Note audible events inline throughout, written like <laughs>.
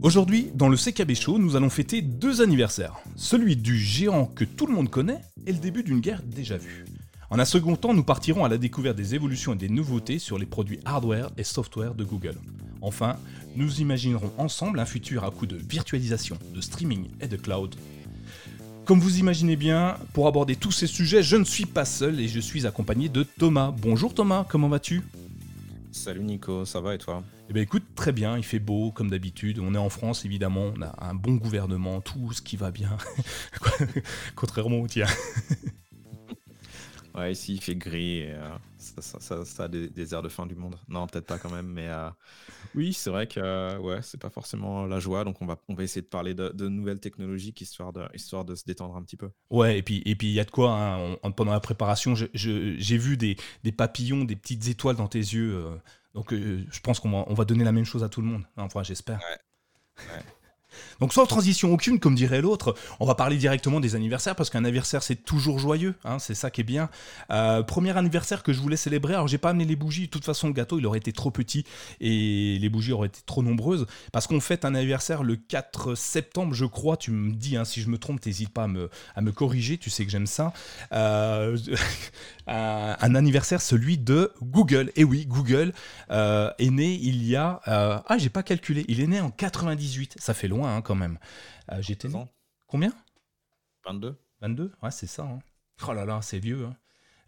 Aujourd'hui, dans le CKB Show, nous allons fêter deux anniversaires. Celui du géant que tout le monde connaît et le début d'une guerre déjà vue. En un second temps, nous partirons à la découverte des évolutions et des nouveautés sur les produits hardware et software de Google. Enfin, nous imaginerons ensemble un futur à coup de virtualisation, de streaming et de cloud. Comme vous imaginez bien, pour aborder tous ces sujets, je ne suis pas seul et je suis accompagné de Thomas. Bonjour Thomas, comment vas-tu? Salut Nico, ça va et toi? Eh bien écoute, très bien, il fait beau comme d'habitude. On est en France évidemment, on a un bon gouvernement, tout ce qui va bien. <laughs> Contrairement au tien. <laughs> Ouais, ici il fait gris et euh, ça, a des, airs de fin du monde. Non, peut-être pas quand même, mais euh, oui, c'est vrai que euh, ouais, c'est pas forcément la joie. Donc on va, on va essayer de parler de, nouvelles technologies histoire de, histoire de se détendre un petit peu. Ouais, et puis et puis il y a de quoi. Hein, pendant la préparation, j'ai vu des, des, papillons, des petites étoiles dans tes yeux. Donc je pense qu'on va, on va donner la même chose à tout le monde. Enfin, j'espère. Donc sans transition aucune, comme dirait l'autre, on va parler directement des anniversaires parce qu'un anniversaire c'est toujours joyeux, hein, c'est ça qui est bien. Euh, premier anniversaire que je voulais célébrer, alors j'ai pas amené les bougies, de toute façon le gâteau il aurait été trop petit et les bougies auraient été trop nombreuses parce qu'on fête un anniversaire le 4 septembre je crois, tu me dis hein, si je me trompe, t'hésites pas à me, corriger, tu sais que j'aime ça. Euh, <laughs> un anniversaire celui de Google, et oui Google euh, est né il y a... ah j'ai pas calculé, il est né en 98, ça fait loin hein, quand même. Euh, j'étais Combien 22. 22 Ouais, c'est ça. Hein. Oh là là, c'est vieux. Hein.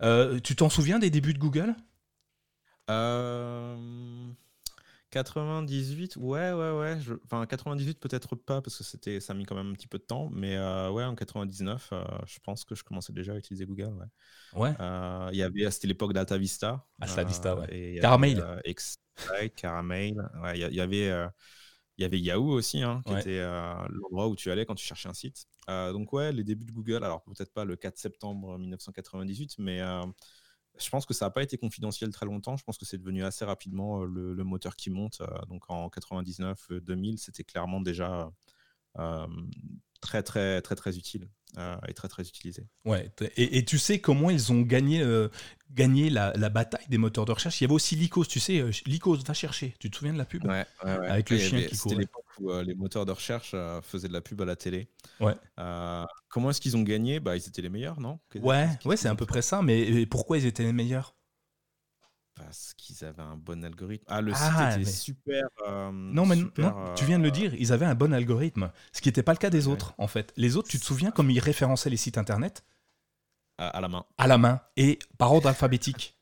Euh, tu t'en souviens des débuts de Google? 98, euh, ouais, ouais, ouais. Enfin, 98 peut-être pas parce que c'était, ça a mis quand même un petit peu de temps, mais ouais, en 99, je pense que je commençais déjà à utiliser Google. Ouais. Il y avait, c'était l'époque d'Alta Vista. Vista, ouais. Caramel. Caramel. Ouais, il y, avait il y avait Yahoo aussi, hein, qui était euh, l'endroit où tu allais quand tu cherchais un site. Euh, donc ouais, les débuts de Google, alors peut-être pas le 4 septembre 1998, mais euh, je pense que ça n'a pas été confidentiel très longtemps. Je pense que c'est devenu assez rapidement le, moteur qui monte. donc en 99-2000, c'était clairement déjà très très très très utile euh, et très très utilisé. Ouais. Et, tu sais comment ils ont gagné euh, gagné la, bataille des moteurs de recherche? Il y avait aussi Lycos, tu sais, euh, Lycos va chercher. Tu te souviens de la pub? Ouais, Avec le chien qui C'était l'époque où les moteurs de recherche faisaient de la pub à la télé. Ouais. comment est-ce qu'ils ont gagné? Bah ils étaient les meilleurs, non? Ouais, ouais, c'est à peu près ça. Mais pourquoi ils étaient les meilleurs? Parce qu'ils avaient un bon algorithme. Ah, le ah, site était super. Euh, non, mais non, tu viens de le euh, dire, ils avaient un bon algorithme. Ce qui n'était pas le cas des autres, en fait. Les autres, tu te souviens comme ils référençaient les sites internet? À, la main. À la main et par ordre alphabétique.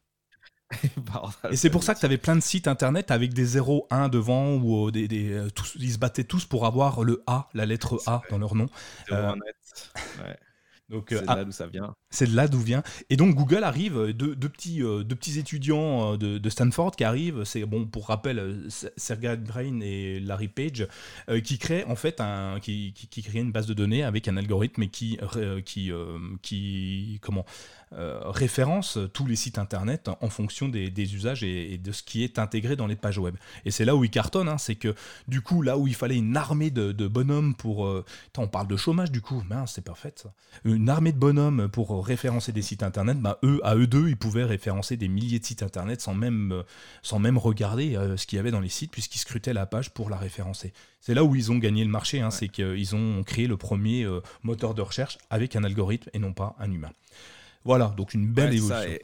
<laughs> et c'est pour ça que tu avais plein de sites internet avec des 0, 1 devant ou euh, des, des tous, ils se battaient tous pour avoir le A, la lettre A dans leur nom. Euh, ouais. <laughs> Donc, c'est ah, là d'où ça vient. C'est de là d'où vient. Et donc Google arrive, euh, deux, petits, euh, petits étudiants euh, de, Stanford qui arrivent, c'est bon pour rappel, Sergey Brin et Larry Page, qui créent en fait un, qui, qui, créent une base de données avec un algorithme qui, qui, qui comment, référence tous les sites internet en fonction des, usages et, de ce qui est intégré dans les pages web. Et c'est là où ils cartonnent, hein, c'est que du coup là où il fallait une armée de, bonhommes pour, on parle de chômage du coup, c'est parfait ça une armée de bonhommes pour référencer des sites internet, bah, eux, à eux deux, ils pouvaient référencer des milliers de sites internet sans même, euh, sans même regarder euh, ce qu'il y avait dans les sites, puisqu'ils scrutaient la page pour la référencer. C'est là où ils ont gagné le marché, hein, c'est qu'ils ont créé le premier euh, moteur de recherche avec un algorithme et non pas un humain. Voilà, donc une belle évolution.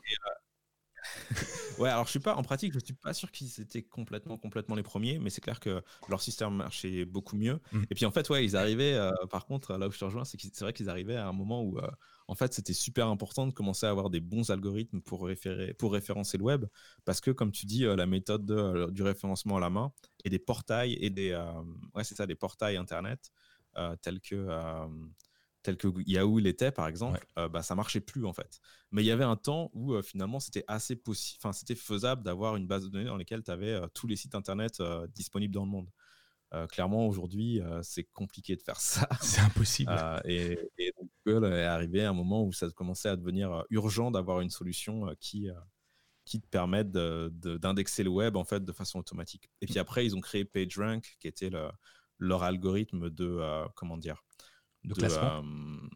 <laughs> ouais, alors je suis pas en pratique, je suis pas sûr qu'ils étaient complètement complètement les premiers, mais c'est clair que leur système marchait beaucoup mieux. Mmh. Et puis en fait, ouais, ils arrivaient. Euh, par contre, là où je te rejoins, c'est c'est vrai qu'ils arrivaient à un moment où euh, en fait c'était super important de commencer à avoir des bons algorithmes pour référer, pour référencer le web, parce que comme tu dis, euh, la méthode du référencement à la main et des portails et des ouais c'est ça, des portails internet tels que tel que Yahoo l'était par exemple, euh, bah, ça marchait plus en fait. Mais il y avait un temps où euh, finalement c'était assez possible, enfin c'était faisable d'avoir une base de données dans laquelle tu avais euh, tous les sites internet disponibles dans le monde. clairement aujourd'hui c'est compliqué de faire ça. C'est impossible. et, Google est arrivé à un moment où ça commençait à devenir urgent d'avoir une solution qui qui te permette d'indexer le web en fait de façon automatique. Et puis après ils ont créé PageRank qui était le, leur algorithme de comment dire de, classement. Euh,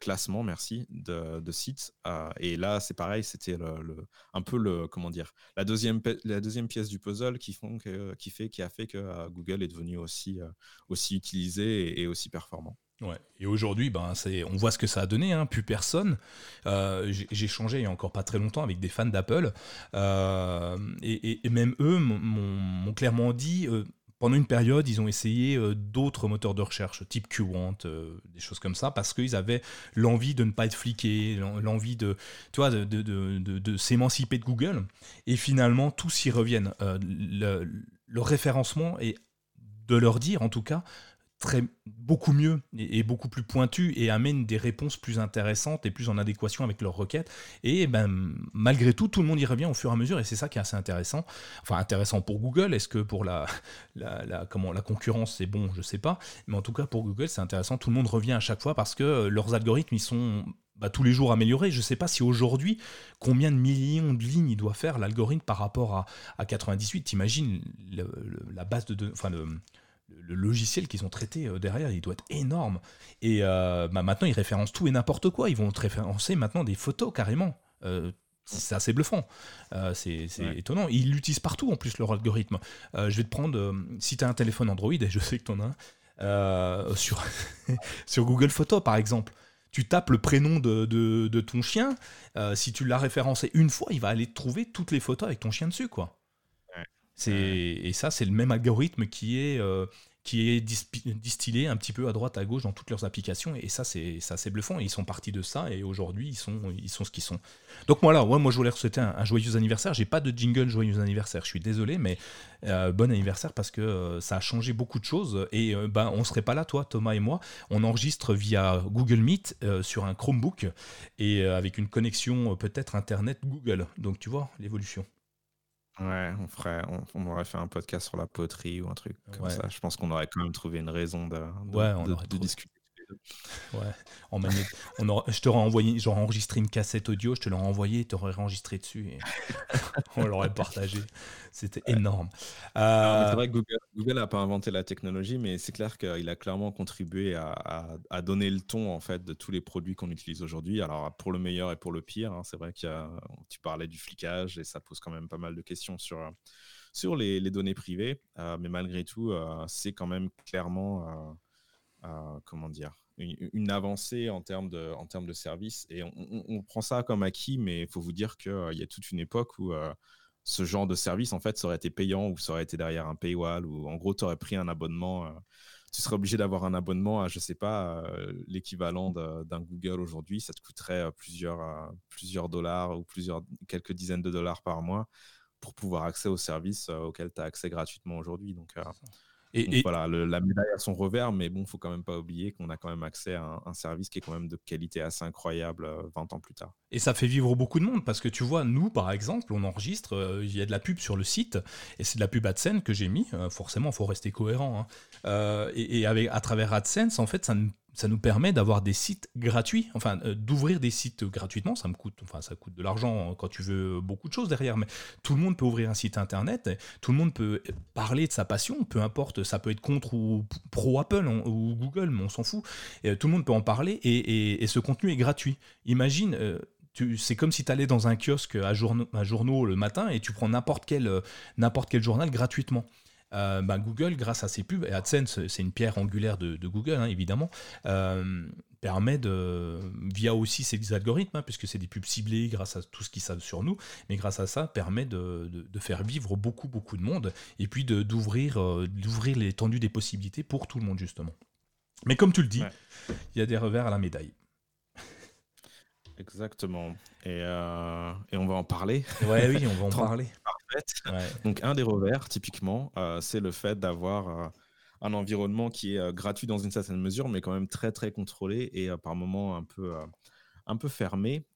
classement, merci, de, sites. et là, c'est pareil, c'était le, un peu le, comment dire, la deuxième, la deuxième pièce du puzzle qui, font qui, fait, qui a fait que Google est devenu aussi, aussi utilisé et aussi performant. Ouais. Et aujourd'hui, ben, on voit ce que ça a donné, hein. plus personne. Euh, j'ai changé il n'y a encore pas très longtemps avec des fans d'Apple, euh, et, même eux m'ont clairement dit, euh, pendant une période, ils ont essayé d'autres moteurs de recherche, type QWant, des choses comme ça, parce qu'ils avaient l'envie de ne pas être fliqués, l'envie de, tu de, de, s'émanciper de Google, et finalement, tous y reviennent. Le, le référencement est de leur dire, en tout cas, beaucoup mieux et, beaucoup plus pointu et amène des réponses plus intéressantes et plus en adéquation avec leurs requêtes. Et ben, malgré tout, tout le monde y revient au fur et à mesure et c'est ça qui est assez intéressant. Enfin, intéressant pour Google. Est-ce que pour la, la, comment, la concurrence, c'est bon? Je sais pas. Mais en tout cas, pour Google, c'est intéressant. Tout le monde revient à chaque fois parce que leurs algorithmes, ils sont bah, tous les jours améliorés. Je ne sais pas si aujourd'hui, combien de millions de lignes il doit faire l'algorithme par rapport à, à 98. T'imagines la base de, enfin le logiciel qu'ils ont traité euh, derrière, il doit être énorme. Et euh, bah, maintenant, ils référencent tout et n'importe quoi. Ils vont référencer maintenant des photos carrément. Euh, c'est assez bluffant. c'est étonnant. Ils l'utilisent partout en plus, leur algorithme. je vais te prendre, si tu as un téléphone Android, et je sais que tu en as un, sur, <laughs> sur Google Photos par exemple tu tapes le prénom de, de, ton chien, si tu l'as référencé une fois, il va aller trouver toutes les photos avec ton chien dessus, quoi. Et ça, c'est le même algorithme qui est, euh, qui est distillé un petit peu à droite, à gauche dans toutes leurs applications. Et ça, c'est assez bluffant. Et ils sont partis de ça. Et aujourd'hui, ils sont, ils sont ce qu'ils sont. Donc voilà, ouais, moi, je voulais souhaiter un, joyeux anniversaire. J'ai pas de jingle joyeux anniversaire. Je suis désolé, mais euh, bon anniversaire parce que euh, ça a changé beaucoup de choses. Et ben, on serait pas là, toi, Thomas et moi. On enregistre via Google Meet sur un Chromebook et avec une connexion peut-être Internet Google. Donc tu vois l'évolution. Ouais, on ferait, on, aurait fait un podcast sur la poterie ou un truc comme ça. Je pense qu'on aurait quand même trouvé une raison de, de discuter. Ouais. En on je t'aurais envoyé, j'aurais enregistré une cassette audio, je te l'aurais envoyé, tu aurais enregistré dessus et <laughs> on l'aurait partagé. C'était énorme. Euh, c'est vrai que Google n'a pas inventé la technologie, mais c'est clair qu'il a clairement contribué à, à, donner le ton en fait de tous les produits qu'on utilise aujourd'hui. Alors pour le meilleur et pour le pire, hein, c'est vrai que tu parlais du flicage et ça pose quand même pas mal de questions sur sur les, les données privées, euh, mais malgré tout, euh, c'est quand même clairement comment dire, une, avancée en termes de, en termes de services. Et on, prend ça comme acquis, mais il faut vous dire qu'il euh, y a toute une époque où euh, ce genre de service, en fait, ça été payant ou ça aurait été derrière un paywall, ou en gros, tu aurais pris un abonnement. Euh, tu serais obligé d'avoir un abonnement à, je sais pas, l'équivalent d'un Google aujourd'hui. Ça te coûterait plusieurs, plusieurs dollars ou plusieurs, quelques dizaines de dollars par mois pour pouvoir accéder aux services auxquels tu as accès gratuitement aujourd'hui. Donc, et, voilà, la médaille a son revers, mais bon, faut quand même pas oublier qu'on a quand même accès à un, service qui est quand même de qualité assez incroyable 20 euh, ans plus tard. Et ça fait vivre beaucoup de monde parce que tu vois, nous par exemple, on enregistre, euh, il y a de la pub sur le site et c'est de la pub AdSense que j'ai mis. Euh, forcément, il faut rester cohérent. Hein. et, et avec, à travers AdSense, en fait, ça ne ça nous permet d'avoir des sites gratuits, enfin euh, d'ouvrir des sites gratuitement. Ça me coûte, enfin ça coûte de l'argent quand tu veux beaucoup de choses derrière, mais tout le monde peut ouvrir un site internet, tout le monde peut parler de sa passion, peu importe, ça peut être contre ou pro Apple ou Google, mais on s'en fout. Et, tout le monde peut en parler et, ce contenu est gratuit. Imagine. Euh, c'est comme si tu allais dans un kiosque à, journaux, le matin et tu prends euh, n'importe quel journal gratuitement. Euh, bah, Google, grâce à ses pubs, et AdSense, c'est une pierre angulaire de, Google, hein, évidemment, euh, permet de, via aussi ses algorithmes, hein, puisque c'est des pubs ciblées grâce à tout ce qu'ils savent sur nous, mais grâce à ça, permet de, faire vivre beaucoup, beaucoup de monde, et puis d'ouvrir euh, d'ouvrir l'étendue des possibilités pour tout le monde, justement. Mais comme tu le dis, il y a des revers à la médaille. Exactement. Et, et, on va en parler. Ouais, oui, on va en <laughs> parler. Donc, un des revers, typiquement, euh, c'est le fait d'avoir euh, un environnement qui est euh, gratuit dans une certaine mesure, mais quand même très, très contrôlé et par moments un peu, un peu fermé.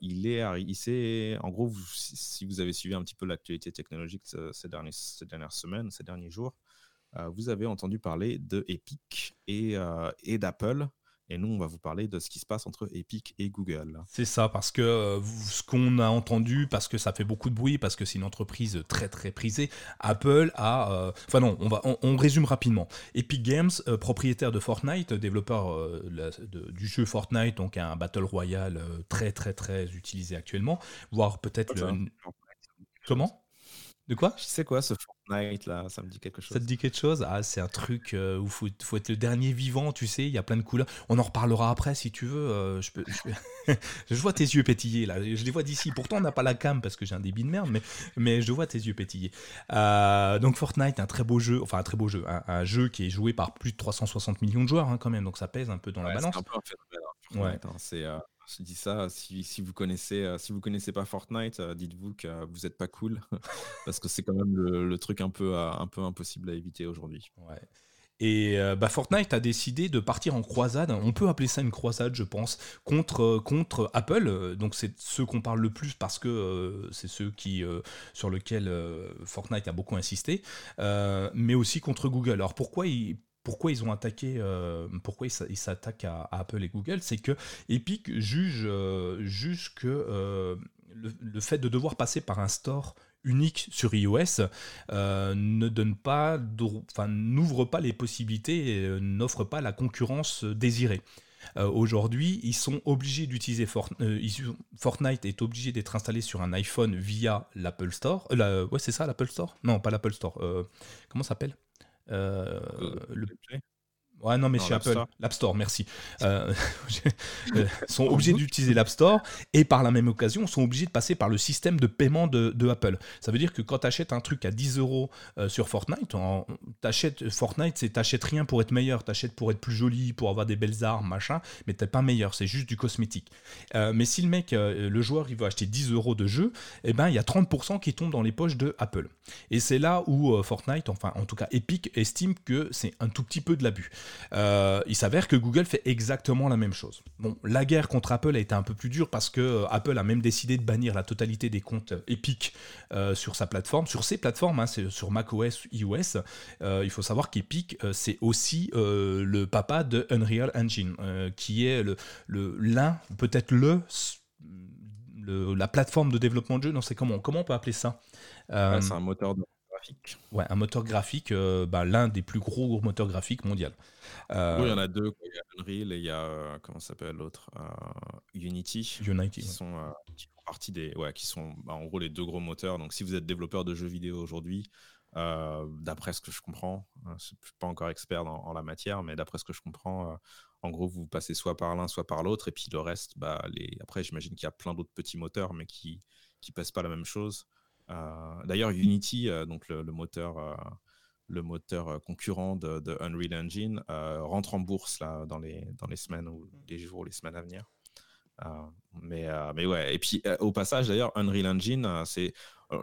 il est, il en gros, si vous avez suivi un petit peu l'actualité technologique ces, derniers, ces dernières semaines, ces derniers jours, vous avez entendu parler de Epic et, et d'Apple Et nous, on va vous parler de ce qui se passe entre Epic et Google. C'est ça, parce que euh, ce qu'on a entendu, parce que ça fait beaucoup de bruit, parce que c'est une entreprise très très prisée, Apple a... Euh, enfin non, on, va, on, résume rapidement. Epic Games, euh, propriétaire de Fortnite, développeur du jeu Fortnite, donc un Battle Royale très très très utilisé actuellement, voire peut-être le... Comment? De quoi? Je sais quoi ce Fortnite là, ça me dit quelque chose. Ça te dit quelque chose? Ah, c'est un truc euh, où il faut, être le dernier vivant, tu sais, il y a plein de couleurs. On en reparlera après si tu veux. Euh, je, peux, <laughs> je, vois tes yeux pétiller là, je les vois d'ici. Pourtant, on n'a pas la cam parce que j'ai un débit de merde, mais, mais je vois tes yeux pétiller. Euh, donc, Fortnite, un très beau jeu, enfin un très beau jeu, un, jeu qui est joué par plus de 360 millions de joueurs hein, quand même, donc ça pèse un peu dans la balance. C'est un peu un phénomène. Hein, ouais. Hein, c'est dis ça, si, vous connaissez, euh, si vous connaissez pas Fortnite, euh, dites-vous que vous êtes pas cool, <laughs> parce que c'est quand même le, truc un peu, euh, un peu impossible à éviter aujourd'hui. Et bah, Fortnite a décidé de partir en croisade. On peut appeler ça une croisade, je pense, contre, contre Apple. Donc c'est ceux qu'on parle le plus parce que c'est ceux qui, sur lesquels Fortnite a beaucoup insisté, mais aussi contre Google. Alors pourquoi ils pourquoi ils ont attaqué, euh, pourquoi ils s'attaquent à, Apple et Google, c'est que Epic juge, euh, que euh, le, fait de devoir passer par un store unique sur iOS ne donne pas, enfin n'ouvre pas les possibilités, et n'offre pas la concurrence désirée. Aujourd'hui, ils sont obligés d'utiliser Fortnite est obligé d'être installé sur un iPhone via l'Apple Store. ouais, c'est ça, l'Apple Store? Non, pas l'Apple Store. comment ça s'appelle? euh, le, Ouais, non, mais chez Apple, l'App Store, merci. <laughs> Euh, <laughs> euh, sont obligés d'utiliser l'App Store et par la même occasion sont obligés de passer par le système de paiement de, Apple. Ça veut dire que quand tu achètes un truc à 10 euros euh, sur Fortnite, achètes Fortnite, c'est t'achètes rien pour être meilleur, t'achètes pour être plus joli, pour avoir des belles armes, machin, mais t'es pas meilleur, c'est juste du cosmétique. mais si le mec, le joueur, il veut acheter 10 euros de jeu, eh ben il y a 30% qui tombent dans les poches de Apple. Et c'est là où Fortnite, enfin en tout cas Epic, estime que c'est un tout petit peu de l'abus. Euh, il s'avère que Google fait exactement la même chose. Bon, la guerre contre Apple a été un peu plus dure parce que euh, Apple a même décidé de bannir la totalité des comptes Epic euh, sur sa plateforme, sur ses plateformes, hein, sur macOS, iOS. il faut savoir qu'Epic, c'est aussi le papa de Unreal Engine, qui est le, l'un, peut-être le, la plateforme de développement de jeu. Non, c'est comment Comment on peut appeler ça? C'est un moteur de Ouais, un moteur graphique, euh, bah, l'un des plus gros moteurs graphiques mondial. Euh, oui, il y en a deux. Il y a Unreal et il y a, euh, comment s'appelle l'autre Unity. Unity. Qui, sont, font partie des. Ouais, qui sont bah, en gros les deux gros moteurs. Donc si vous êtes développeur de jeux vidéo aujourd'hui, d'après ce que je comprends, je ne suis pas encore expert dans, en la matière, mais d'après ce que je comprends, en gros, vous passez soit par l'un, soit par l'autre. Et puis le reste, bah, les... après, j'imagine qu'il y a plein d'autres petits moteurs, mais qui ne passent pas la même chose. Euh, d'ailleurs, Unity, euh, donc le, moteur euh, le moteur concurrent de, Unreal Engine rentre en bourse là, dans, les, dans les semaines ou les jours ou les semaines à venir. mais, mais ouais, et puis au passage d'ailleurs, Unreal Engine, c'est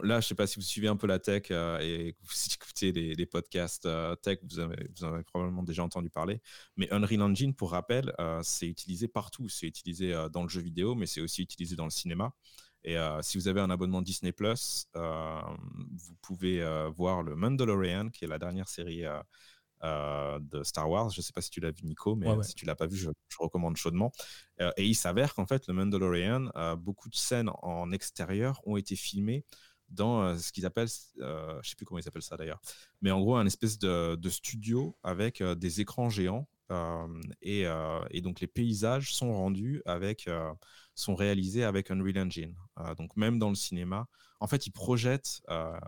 là, je sais pas si vous suivez un peu la tech et que vous <laughs> écoutez les, podcasts tech, vous avez, vous avez probablement déjà entendu parler. Mais Unreal Engine, pour rappel, c'est utilisé partout. C'est utilisé dans le jeu vidéo, mais c'est aussi utilisé dans le cinéma. Et euh, si vous avez un abonnement Disney Plus, euh, vous pouvez euh, voir le Mandalorian, qui est la dernière série de Star Wars. Je ne sais pas si tu l'as vu, Nico, mais si tu l'as pas vu, je, recommande chaudement. et il s'avère qu'en fait, le Mandalorian, beaucoup de scènes en extérieur ont été filmées dans ce qu'ils appellent, je ne sais plus comment ils appellent ça d'ailleurs, mais en gros un espèce de, de studio avec des écrans géants. Et, et, donc les paysages sont rendus avec sont réalisés avec Unreal Engine. Euh, donc même dans le cinéma, en fait, ils projettent, euh,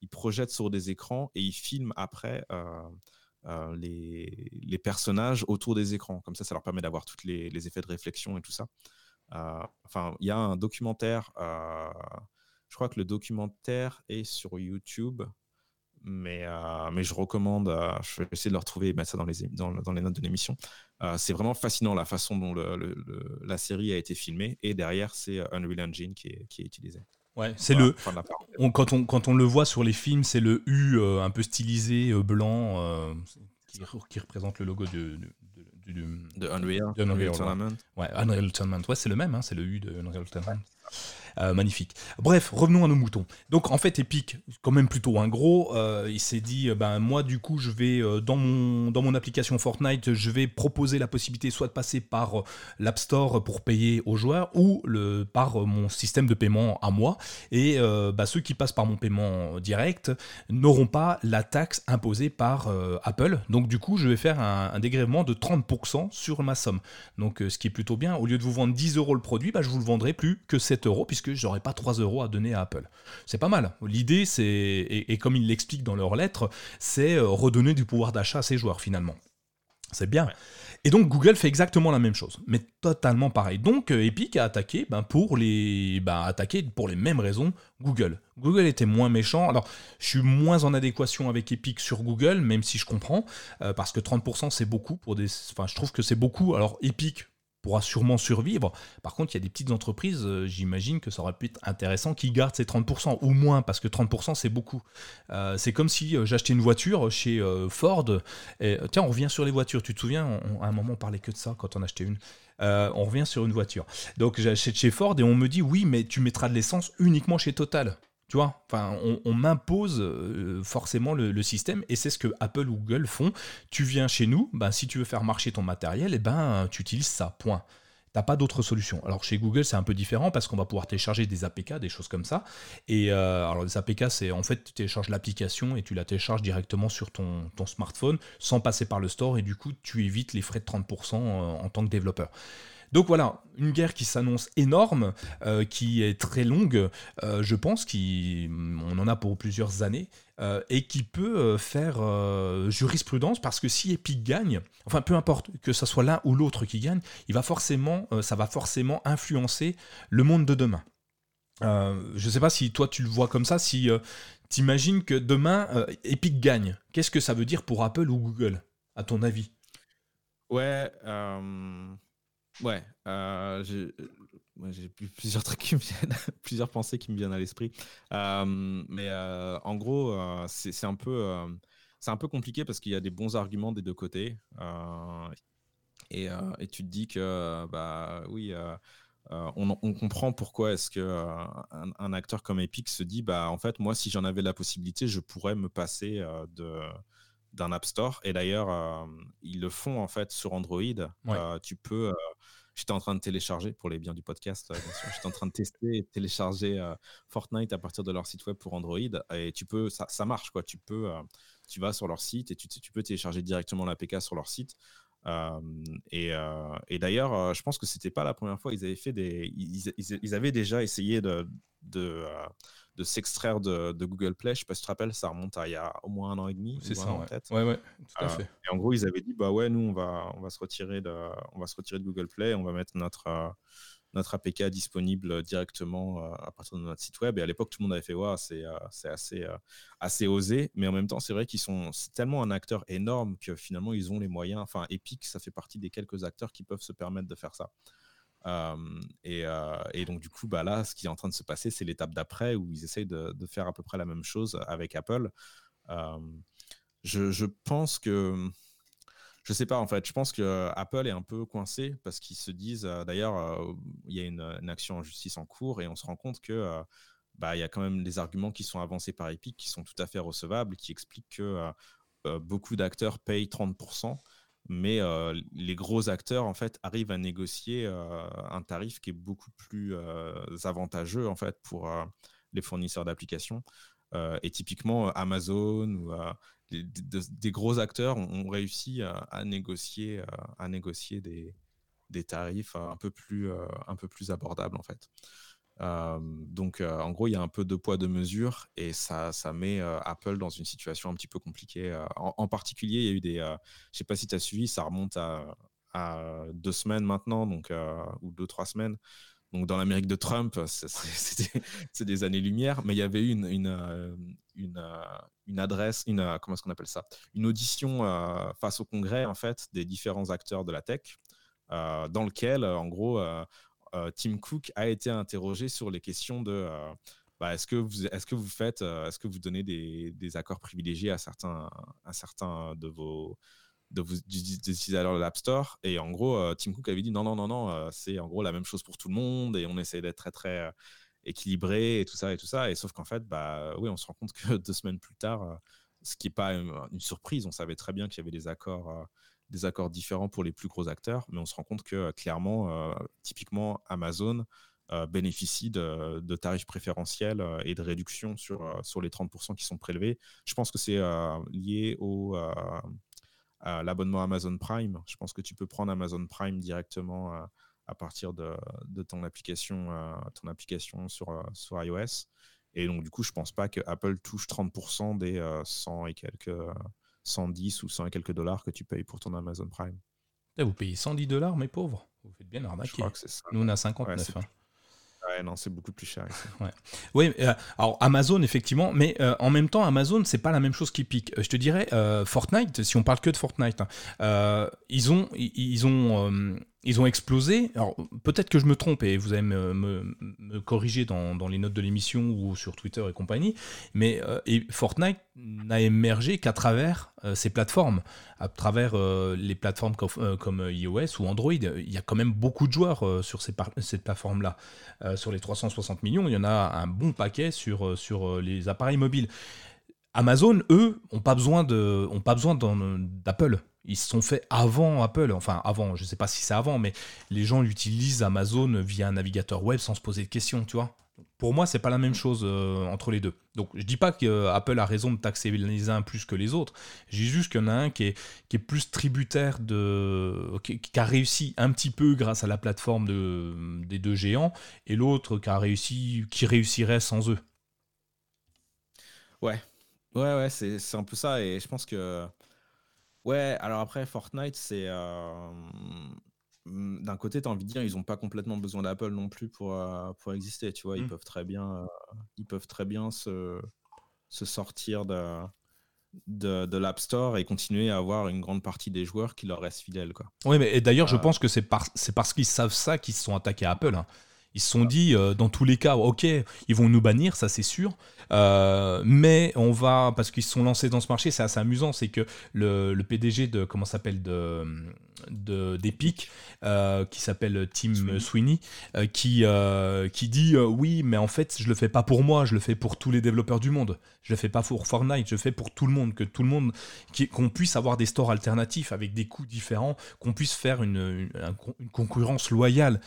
ils projettent sur des écrans et ils filment après euh, les, personnages autour des écrans. Comme ça, ça leur permet d'avoir tous les, les, effets de réflexion et tout ça. enfin, il y a un documentaire. je crois que le documentaire est sur YouTube mais, mais je recommande, je vais essayer de le retrouver et mettre ça dans les, dans, dans les notes de l'émission. Euh, c'est vraiment fascinant la façon dont la série a été filmée. Et derrière, c'est euh, Unreal Engine qui est, qui est utilisé. Ouais, c'est le. quand, on, quand on le voit sur les films, c'est le U euh, un peu stylisé, blanc, qui, représente le logo de, de, Unreal, Unreal, Tournament. Ouais, Unreal Tournament. Ouais, c'est le même, hein, c'est le U de Unreal Tournament. Magnifique. Bref, revenons à nos moutons. Donc en fait, Epic, quand même plutôt un gros, il s'est dit, ben moi du coup, je vais dans mon application Fortnite, je vais proposer la possibilité soit de passer par l'App Store pour payer aux joueurs ou par mon système de paiement à moi. Et bah, ceux qui passent par mon paiement direct n'auront pas la taxe imposée par Apple. Donc du coup, je vais faire un, dégrèvement de 30% sur ma somme. Donc ce qui est plutôt bien. Au lieu de vous vendre 10 euros le produit, bah, je vous le vendrai plus que 7 euros j'aurai pas 3 euros à donner à Apple. C'est pas mal. L'idée, c'est, et, comme ils l'expliquent dans leur lettre, c'est euh, redonner du pouvoir d'achat à ses joueurs finalement. C'est bien. Et donc Google fait exactement la même chose, mais totalement pareil. Donc euh, Epic a attaqué ben, pour les ben, pour les mêmes raisons Google. Google était moins méchant. Alors je suis moins en adéquation avec Epic sur Google, même si je comprends, euh, parce que 30% c'est beaucoup pour des. Enfin je trouve que c'est beaucoup. Alors Epic pourra sûrement survivre. Par contre, il y a des petites entreprises, euh, j'imagine que ça aurait pu être intéressant, qui gardent ces 30%, ou moins, parce que 30% c'est beaucoup. Euh, c'est comme si euh, j'achetais une voiture chez Ford, tiens, on revient sur les voitures, tu te souviens, à un moment on parlait que de ça quand on achetait une. on revient sur une voiture. Donc j'achète chez Ford et on me dit oui, mais tu mettras de l'essence uniquement chez Total. Tu vois, on, m'impose euh, forcément le, système et c'est ce que Apple ou Google font. Tu viens chez nous, ben, si tu veux faire marcher ton matériel, eh ben, tu utilises ça, point. T'as pas d'autre solution. Alors chez Google, c'est un peu différent parce qu'on va pouvoir télécharger des APK, des choses comme ça. Et euh, alors les APK, c'est en fait tu télécharges l'application et tu la télécharges directement sur ton, ton, smartphone sans passer par le store et du coup tu évites les frais de 30% euh, en tant que développeur. Donc voilà, une guerre qui s'annonce énorme, euh, qui est très longue, euh, je pense, qu'on en a pour plusieurs années, euh, et qui peut faire jurisprudence, parce que si Epic gagne, enfin peu importe que ce soit l'un ou l'autre qui gagne, il va forcément, ça va forcément influencer le monde de demain. je ne sais pas si toi tu le vois comme ça, si tu imagines que demain Epic gagne, qu'est-ce que ça veut dire pour Apple ou Google, à ton avis? Ouais, Ouais, euh, j'ai <laughs> plusieurs trucs qui me viennent, plusieurs pensées qui me viennent à l'esprit. Euh, mais euh, en gros, c'est un peu, c'est un peu compliqué parce qu'il y a des bons arguments des deux côtés. Et, et, tu te dis que, bah oui. on, on, comprend pourquoi est-ce que un, acteur comme Epic se dit bah en fait moi si j'en avais la possibilité je pourrais me passer de d'un App Store. Et d'ailleurs, euh, ils le font en fait sur Android. Euh, tu peux. Euh, j'étais en train de télécharger pour les biens du podcast. J'étais en train de tester et télécharger Fortnite à partir de leur site web pour Android. Et tu peux, ça, marche quoi. Tu peux, tu vas sur leur site et tu, tu peux télécharger directement l'APK sur leur site. Et, et d'ailleurs, je pense que c'était pas la première fois. Ils avaient fait des, ils, ils, avaient déjà essayé de, de de s'extraire de, Google Play. Je sais pas si tu te rappelles, ça remonte à il y a au moins un an et demi. C'est ça, en tête. Ouais, ouais, tout à fait. Et en gros, ils avaient dit bah ouais, nous on va on va se retirer de on va se retirer de Google Play, on va mettre notre notre APK disponible directement euh, à partir de notre site web. Et à l'époque, tout le monde avait fait ouais, c'est c'est assez assez osé, mais en même temps, c'est vrai qu'ils sont tellement un acteur énorme que finalement ils ont les moyens. Enfin, Epic, ça fait partie des quelques acteurs qui peuvent se permettre de faire ça. Et, et, donc, du coup, bah, là, ce qui est en train de se passer, c'est l'étape d'après où ils essayent de, de, faire à peu près la même chose avec Apple. Je, je, pense que. Je sais pas, en fait. Je pense que Apple est un peu coincé parce qu'ils se disent. D'ailleurs, il y a une, action en justice en cours et on se rend compte que. Bah, il y a quand même des arguments qui sont avancés par Epic qui sont tout à fait recevables, qui expliquent que beaucoup d'acteurs payent 30% mais euh, les gros acteurs en fait arrivent à négocier euh, un tarif qui est beaucoup plus euh, avantageux en fait pour les fournisseurs d'applications. et typiquement Amazon ou des, gros acteurs ont, réussi à, négocier, à négocier des, des tarifs un peu plus, un peu plus abordables en fait donc, en gros, il y a un peu de poids, de mesure, et ça, ça met Apple dans une situation un petit peu compliquée. En, particulier, il y a eu des. je sais pas si tu as suivi, ça remonte à, deux semaines maintenant, donc, ou deux, trois semaines. Donc, dans l'Amérique de Trump, <laughs> c'est des années-lumière, mais il y avait eu une, une, une, une adresse, une, comment est-ce qu'on appelle ça? Une audition face au Congrès, en fait, des différents acteurs de la tech, dans lequel, en gros, euh, Tim Cook a été interrogé sur les questions de euh, bah, est-ce que vous est-ce que vous faites euh, est-ce que vous donnez des, des, accords privilégiés à certains à certains de vos de de l'App Store et en gros Tim Cook avait dit non non non non c'est en gros la même chose pour tout le monde et on essaie d'être très très équilibré et tout ça et tout ça. Et sauf qu'en fait, bah oui, on se rend compte que <laughs> deux semaines plus tard, ce qui n'est pas une, surprise, on savait très bien qu'il y avait des accords, des accords différents pour les plus gros acteurs, mais on se rend compte que clairement, typiquement Amazon bénéficie de, tarifs préférentiels et de réductions sur, sur les 30% qui sont prélevés. Je pense que c'est lié au l'abonnement Amazon Prime. Je pense que tu peux prendre Amazon Prime directement à partir de, ton application, ton application sur, sur iOS. Et donc, du coup, je pense pas que Apple touche 30% des 100 et quelques, 110 ou 100 et quelques dollars que tu payes pour ton Amazon Prime. vous payez 110 dollars, mes pauvres? Vous faites bien arnaquer. Nous, on a 59. Ouais, non, c'est beaucoup plus cher. Ouais. Oui, euh, alors Amazon, effectivement, mais euh, en même temps, Amazon, c'est pas la même chose qui pique. Je te dirais, euh, Fortnite, si on parle que de Fortnite, hein, ils ont, ils ont ils ont explosé. Alors peut-être que je me trompe et vous allez me, corriger dans, les notes de l'émission ou sur Twitter et compagnie, mais euh, Fortnite n'a émergé qu'à travers euh, ces plateformes, à travers euh, les plateformes comme, iOS ou Android. Il y a quand même beaucoup de joueurs sur ces, ces plateformes-là. sur les 360 millions, il y en a un bon paquet sur, sur les appareils mobiles. Amazon, eux, n'ont pas besoin d'Apple. Ils se sont faits avant Apple, enfin avant, je ne sais pas si c'est avant, mais les gens utilisent Amazon via un navigateur web sans se poser de questions, tu vois. Pour moi, c'est pas la même chose euh, entre les deux. Donc, je dis pas qu'Apple a raison de taxer les uns plus que les autres. Dis juste qu'il y en a un qui est, qui est plus tributaire de. Qui, a réussi un petit peu grâce à la plateforme de, des deux géants, et l'autre qui a réussi, qui réussirait sans eux. Ouais, ouais, ouais, c'est un peu ça. Et je pense que Ouais, alors après, Fortnite, c'est. Euh, d'un côté, tu as envie de dire, ils n'ont pas complètement besoin d'Apple non plus pour, euh, pour exister. Tu vois, ils mmh. peuvent très bien, euh, ils peuvent très bien se, se sortir de, de, de l'App Store et continuer à avoir une grande partie des joueurs qui leur restent fidèles. Quoi. Oui, mais d'ailleurs, je pense que c'est c'est parce qu'ils savent ça qu'ils se sont attaqués à Apple. Hein. Ils se sont dit, dans tous les cas, ok, ils vont nous bannir, ça c'est sûr. Euh, mais on va, parce qu'ils se sont lancés dans ce marché, c'est assez amusant, c'est que le, le, PDG de, comment s'appelle, de, d'Epic, euh, qui s'appelle Tim Sweeney, euh, qui, qui dit oui, mais en fait, je le fais pas pour moi, je le fais pour tous les développeurs du monde. Je le fais pas pour Fortnite, je le fais pour tout le monde, que tout le monde, qu'on puisse avoir des stores alternatifs avec des coûts différents, qu'on puisse faire une, une, concurrence loyale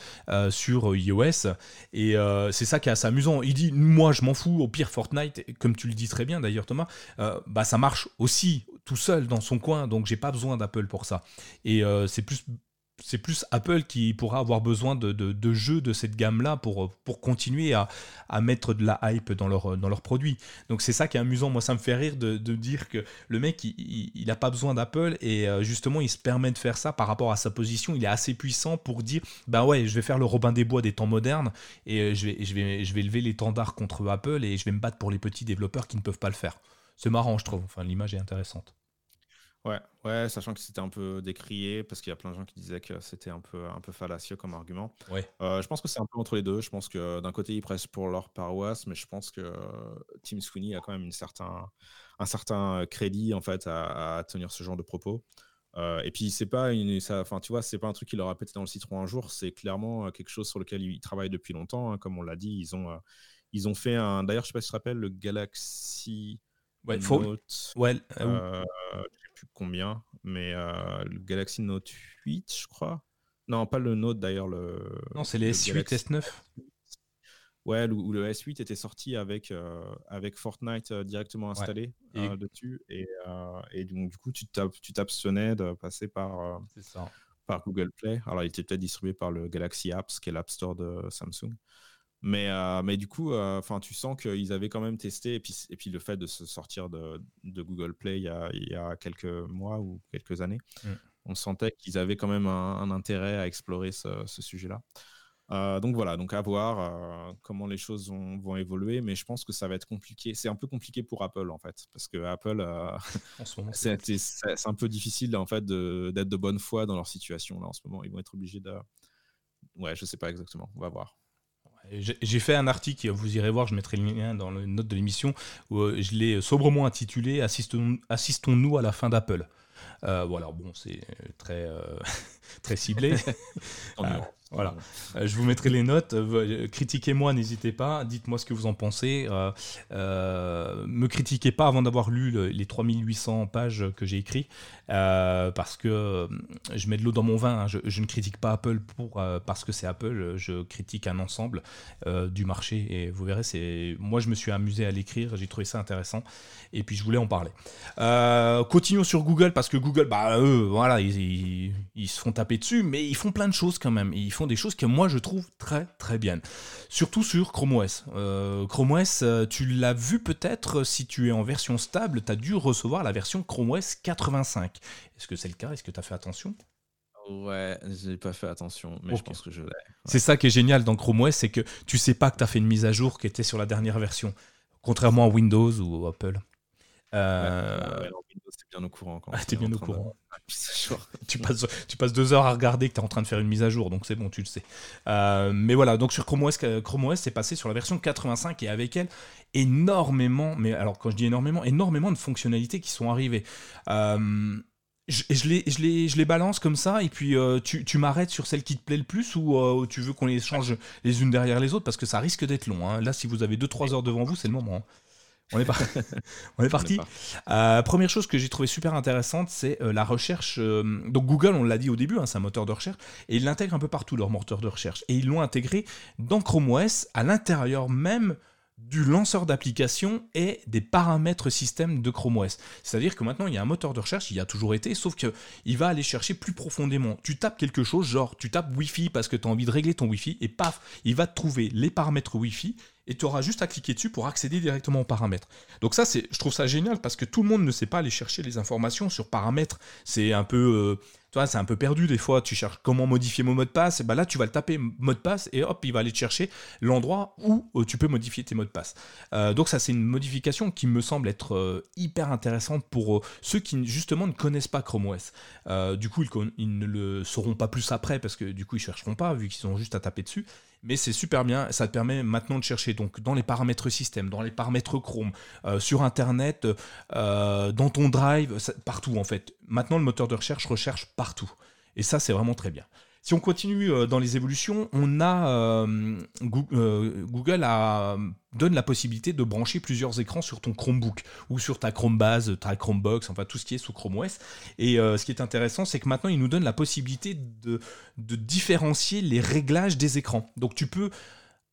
sur iOS. Et c'est ça qui est assez amusant. Il dit, moi, je m'en fous, au pire, Fortnite comme tu le dis très bien d'ailleurs Thomas, euh, bah ça marche aussi tout seul dans son coin, donc j'ai pas besoin d'Apple pour ça. Et euh, c'est plus Apple qui pourra avoir besoin de, de, jeux de cette gamme-là pour, pour continuer à, mettre de la hype dans leurs leur produits. Donc c'est ça qui est amusant. Moi, ça me fait rire de, dire que le mec, il n'a pas besoin d'Apple et euh, justement, il se permet de faire ça par rapport à sa position. Il est assez puissant pour dire, bah ouais, je vais faire le Robin des Bois des temps modernes et je vais, je vais, je vais lever l'étendard contre Apple et je vais me battre pour les petits développeurs qui ne peuvent pas le faire. C'est marrant, je trouve. Enfin, l'image est intéressante. Ouais, ouais, sachant que c'était un peu décrié, parce qu'il y a plein de gens qui disaient que c'était un peu, un peu fallacieux comme argument. Ouais. Euh, je pense que c'est un peu entre les deux. Je pense que d'un côté, ils pressent pour leur paroisse, mais je pense que Tim Sweeney a quand même une certain, un certain crédit en fait à, tenir ce genre de propos. Euh, et puis c'est pas une, enfin tu vois, c'est pas un truc qu'il leur a pété dans le citron un jour. C'est clairement quelque chose sur lequel ils travaillent depuis longtemps. Hein. comme on l'a dit, ils ont, euh, ils ont fait un. D'ailleurs, je sais pas si tu te rappelles le Galaxy. Ouais, Note, ouais, plus combien, mais euh, le Galaxy Note 8, je crois. Non, pas le Note d'ailleurs. Le, non, c'est les S8, S9. Ouais, où le S8 était sorti avec, euh, avec Fortnite euh, directement installé dessus. Et, et, donc, du coup, tu t'abstenais de passer par, par Google Play. Alors, il était peut-être distribué par le Galaxy Apps, qui est l'App Store de Samsung. Mais, euh, mais du coup, euh, tu sens qu'ils avaient quand même testé. Et puis, et puis le fait de se sortir de, de Google Play il y, a, il y, a, quelques mois ou quelques années, mm. on sentait qu'ils avaient quand même un, intérêt à explorer ce, ce sujet-là. Euh, donc voilà, donc à voir comment les choses vont, évoluer, mais je pense que ça va être compliqué. C'est un peu compliqué pour Apple en fait, parce que Apple, <laughs> <laughs> c'est un peu difficile en fait d'être de, bonne foi dans leur situation là en ce moment. Ils vont être obligés de, ouais, je sais pas exactement, on va voir. J'ai fait un article, vous irez voir, je mettrai le lien dans les notes de l'émission, où euh, je l'ai sobrement intitulé Assistons-nous à la fin d'Apple. Euh, voilà, bon, c'est très, euh, <laughs> très ciblé. <laughs> Voilà. Euh, je vous mettrai les notes. Euh, critiquez-moi, n'hésitez pas. Dites-moi ce que vous en pensez. Euh, me critiquez pas avant d'avoir lu les 3800 pages que j'ai écrites. parce que je mets de l'eau dans mon vin. Hein. Je, ne critique pas Apple pour, parce que c'est Apple. Je critique un ensemble du marché. Et vous verrez, c'est moi, je me suis amusé à l'écrire. J'ai trouvé ça intéressant. Et puis, je voulais en parler. continuons sur Google parce que Google, bah, eux, voilà, ils, ils, se font taper dessus, mais ils font plein de choses quand même. Ils font des choses que moi je trouve très très bien. Surtout sur Chrome OS. Euh, Chrome OS, euh, tu l'as vu peut-être si tu es en version stable, tu as dû recevoir la version Chrome OS 85. Est-ce que c'est le cas? Est-ce que tu as fait attention? Ouais, j'ai pas fait attention, mais je pense que je l'ai. C'est ça qui est génial dans Chrome OS, c'est que tu sais pas que tu as fait une mise à jour qui était sur la dernière version, contrairement à Windows ou Apple. Euh... bien au courant. Quand ah, t'es bien au courant. <laughs> <laughs> tu, passes, tu passes deux heures à regarder que tu es en train de faire une mise à jour, donc c'est bon, tu le sais. Euh, mais voilà, donc sur Chrome OS, Chrome OS c'est passé sur la version 85 et avec elle, énormément, mais alors quand je dis énormément, énormément de fonctionnalités qui sont arrivées. Euh, je, je, les, je, les, je les balance comme ça et puis euh, tu, tu m'arrêtes sur celle qui te plaît le plus ou tu veux qu'on les change les unes derrière les autres parce que ça risque d'être long. Hein. Là, si vous avez 2-3 heures devant vous, c'est le moment. Hein. On est, <laughs> <laughs> on est parti. Euh, première chose que j'ai trouvé super intéressante, c'est euh, la recherche. Euh, donc Google, on l'a dit au début, hein, c'est un moteur de recherche, et ils l'intègrent un peu partout, leur moteur de recherche. Et ils l'ont intégré dans Chrome OS, à l'intérieur même du lanceur d'application et des paramètres système de Chrome OS. C'est-à-dire que maintenant, il y a un moteur de recherche, il y a toujours été, sauf qu'il va aller chercher plus profondément. Tu tapes quelque chose, genre tu tapes Wi-Fi parce que tu as envie de régler ton Wi-Fi, et paf, il va te trouver les paramètres Wi-Fi, et tu auras juste à cliquer dessus pour accéder directement aux paramètres. Donc ça, je trouve ça génial parce que tout le monde ne sait pas aller chercher les informations sur paramètres. C'est un peu, euh, c'est un peu perdu des fois. Tu cherches comment modifier mon mot de passe, et ben là tu vas le taper mot de passe et hop, il va aller te chercher l'endroit où euh, tu peux modifier tes mots de passe. Euh, donc ça, c'est une modification qui me semble être hyper intéressante pour ceux qui justement ne connaissent pas Chrome OS. du coup, ils, ils, ne le sauront pas plus après parce que du coup, ils chercheront pas vu qu'ils ont juste à taper dessus mais c'est super bien. Ça te permet maintenant de chercher donc dans les paramètres système, dans les paramètres Chrome, euh, sur Internet, euh, dans ton Drive, partout en fait. Maintenant, le moteur de recherche recherche partout. Et ça, c'est vraiment très bien. Si on continue euh, dans les évolutions, euh, euh, Google donne la possibilité de brancher plusieurs écrans sur ton Chromebook ou sur ta Chromebase, ta Chromebox, enfin tout ce qui est sous Chrome OS. Et ce qui est intéressant, c'est que maintenant, il nous donne la possibilité de différencier les réglages des écrans. Donc tu peux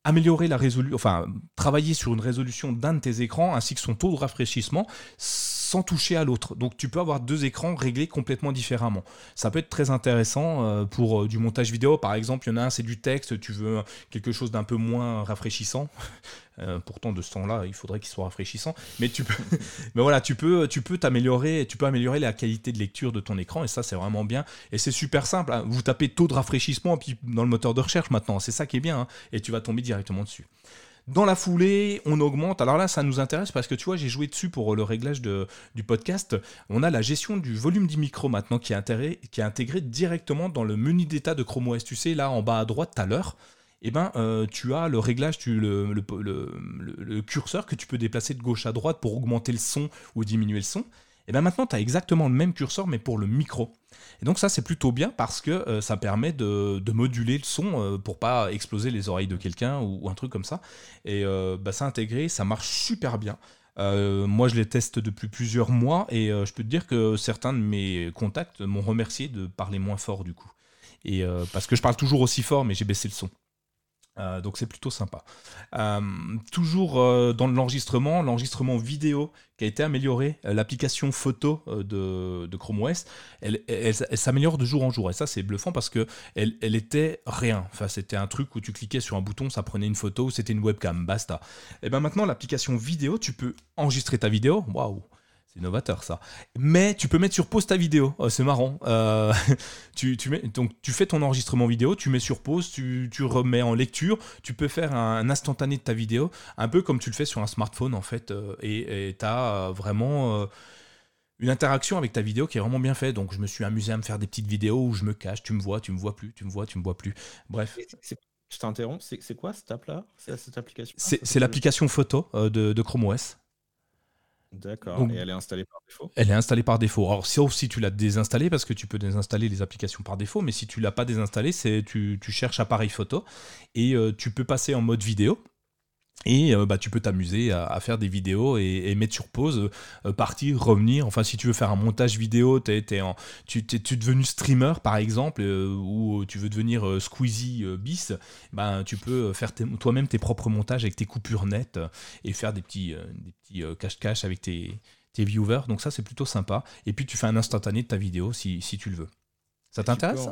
améliorer la résolution, enfin travailler sur une résolution d'un de tes écrans ainsi que son taux de rafraîchissement sans toucher à l'autre. Donc tu peux avoir deux écrans réglés complètement différemment. Ça peut être très intéressant euh, pour euh, du montage vidéo. Par exemple, il y en a un, c'est du texte, tu veux quelque chose d'un peu moins rafraîchissant. Euh, pourtant, de ce temps-là, il faudrait qu'il soit rafraîchissant. Mais tu peux, <laughs> mais voilà, tu peux, tu peux t'améliorer, tu peux améliorer la qualité de lecture de ton écran et ça, c'est vraiment bien. Et c'est super simple. Hein. Vous tapez taux de rafraîchissement dans le moteur de recherche maintenant. C'est ça qui est bien hein. et tu vas tomber directement dessus. Dans la foulée, on augmente. Alors là, ça nous intéresse parce que tu vois, j'ai joué dessus pour le réglage du podcast. On a la gestion du volume du micro maintenant qui est intégré, qui est directement dans le menu d'état de Chrome OS. Tu sais, là en bas à droite tout à l'heure, eh ben, euh, tu as le réglage, tu, le, curseur que tu peux déplacer de gauche à droite pour augmenter le son ou diminuer le son. Et bien maintenant, tu as exactement le même curseur, mais pour le micro. Et donc ça, c'est plutôt bien parce que euh, ça permet de, moduler le son euh, pour pas exploser les oreilles de quelqu'un ou, un truc comme ça. Et euh, bah, ça intégré, ça marche super bien. moi, je les teste depuis plusieurs mois et je peux te dire que certains de mes contacts m'ont remercié de parler moins fort du coup. Et parce que je parle toujours aussi fort, mais j'ai baissé le son. Euh, donc c'est plutôt sympa. Euh, toujours euh, dans l'enregistrement, l'enregistrement vidéo qui a été amélioré, l'application photo de, Chrome OS, elle, s'améliore de jour en jour. Et ça c'est bluffant parce que elle, était rien. Enfin c'était un truc où tu cliquais sur un bouton, ça prenait une photo, c'était une webcam, basta. Et bien maintenant l'application vidéo, tu peux enregistrer ta vidéo. Waouh c'est novateur ça. Mais tu peux mettre sur pause ta vidéo. Oh, c'est marrant. Euh, <laughs> tu, mets, donc, tu fais ton enregistrement vidéo, tu mets sur pause, tu, remets en lecture. Tu peux faire un, instantané de ta vidéo, un peu comme tu le fais sur un smartphone en fait. Euh, et tu as vraiment euh, une interaction avec ta vidéo qui est vraiment bien faite. Donc je me suis amusé à me faire des petites vidéos où je me cache, tu me vois, tu me vois plus, tu me vois, tu me vois plus. Bref. Je t'interromps, c'est quoi cette app-là? C'est cette application? C'est l'application photo de, de Chrome OS. D'accord. Et elle est installée par défaut? Elle est installée par défaut. Alors, sauf si tu l'as désinstallée, parce que tu peux désinstaller les applications par défaut, mais si tu l'as pas désinstallée, c'est tu, tu cherches appareil photo et euh, tu peux passer en mode vidéo. Et euh, bah, tu peux t'amuser à, faire des vidéos et, mettre sur pause, euh, partir, revenir. Enfin, si tu veux faire un montage vidéo, tu es, en, tu, es, devenu streamer par exemple, ou tu veux devenir Squeezie bis, ben, tu peux faire toi-même tes propres montages avec tes coupures nettes et faire des petits, des petits cache-cache avec tes, tes viewers. Donc ça, c'est plutôt sympa. Et puis tu fais un instantané de ta vidéo si, si tu le veux. Ça t'intéresse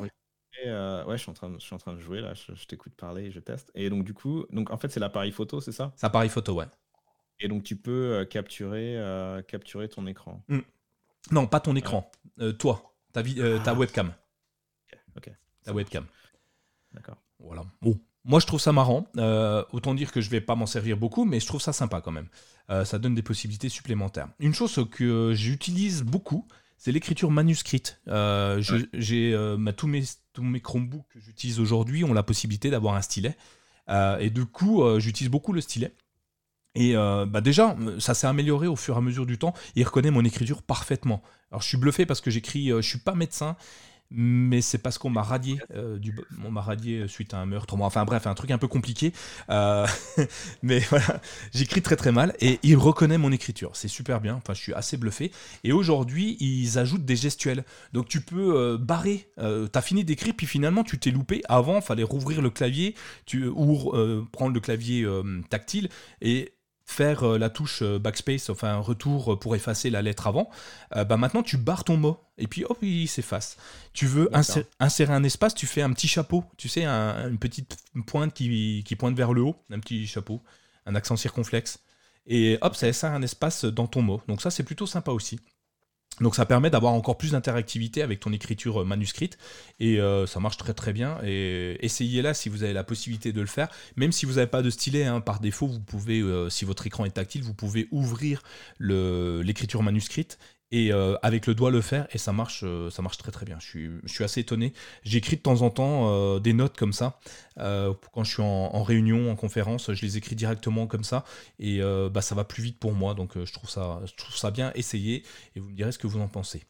euh, ouais, je suis, en train de, je suis en train de jouer là, je, t'écoute parler et je teste. Et donc, du coup, donc, en fait, c'est l'appareil photo, c'est ça? C'est l'appareil photo, ouais. Et donc, tu peux euh, capturer, euh, capturer ton écran. Hmm. Non, pas ton écran. toi, ta, ta ah. webcam. Ok. Ta webcam. D'accord. Voilà. Bon, moi, je trouve ça marrant. autant dire que je vais pas m'en servir beaucoup, mais je trouve ça sympa quand même. ça donne des possibilités supplémentaires. Une chose que j'utilise beaucoup, c'est l'écriture manuscrite. Euh, j'ai euh, tous mes tous mes Chromebooks que j'utilise aujourd'hui ont la possibilité d'avoir un stylet. Euh, et du coup, j'utilise beaucoup le stylet. Et bah déjà, ça s'est amélioré au fur et à mesure du temps. Il reconnaît mon écriture parfaitement. Alors je suis bluffé parce que j'écris, je suis pas médecin, mais c'est parce qu'on m'a radié, euh, du, on m'a radié suite à un meurtre. Enfin bref, un truc un peu compliqué. Euh, <laughs> mais voilà, j'écris très très mal et il reconnaît mon écriture. C'est super bien. Enfin, je suis assez bluffé. Et aujourd'hui, ils ajoutent des gestuels. Donc tu peux euh, barrer. T'as fini d'écrire, puis finalement tu t'es loupé. Avant, il fallait rouvrir le clavier, tu, ou prendre le clavier tactile et faire euh, la touche euh, backspace, enfin un retour pour effacer la lettre avant, euh, bah maintenant tu barres ton mot et puis hop, il s'efface. Tu veux insérer, un espace, tu fais un petit chapeau, tu sais, une petite pointe qui, qui, pointe vers le haut, un petit chapeau, un accent circonflexe. Et hop, ça insère un espace dans ton mot. Donc ça, c'est plutôt sympa aussi. Donc ça permet d'avoir encore plus d'interactivité avec ton écriture euh, manuscrite et euh, ça marche très très bien. Et essayez-la si vous avez la possibilité de le faire. Même si vous n'avez pas de stylet, hein, par défaut, vous pouvez, euh, si votre écran est tactile, vous pouvez ouvrir l'écriture manuscrite et euh, avec le doigt le faire et ça marche euh, ça marche très très bien. Je suis, assez étonné. J'écris de temps en temps euh, des notes comme ça. Quand je suis en, réunion en conférence je les écris directement comme ça. Et bah, ça va plus vite pour moi. Donc je trouve ça je trouve ça bien essayez et vous me direz ce que vous en pensez.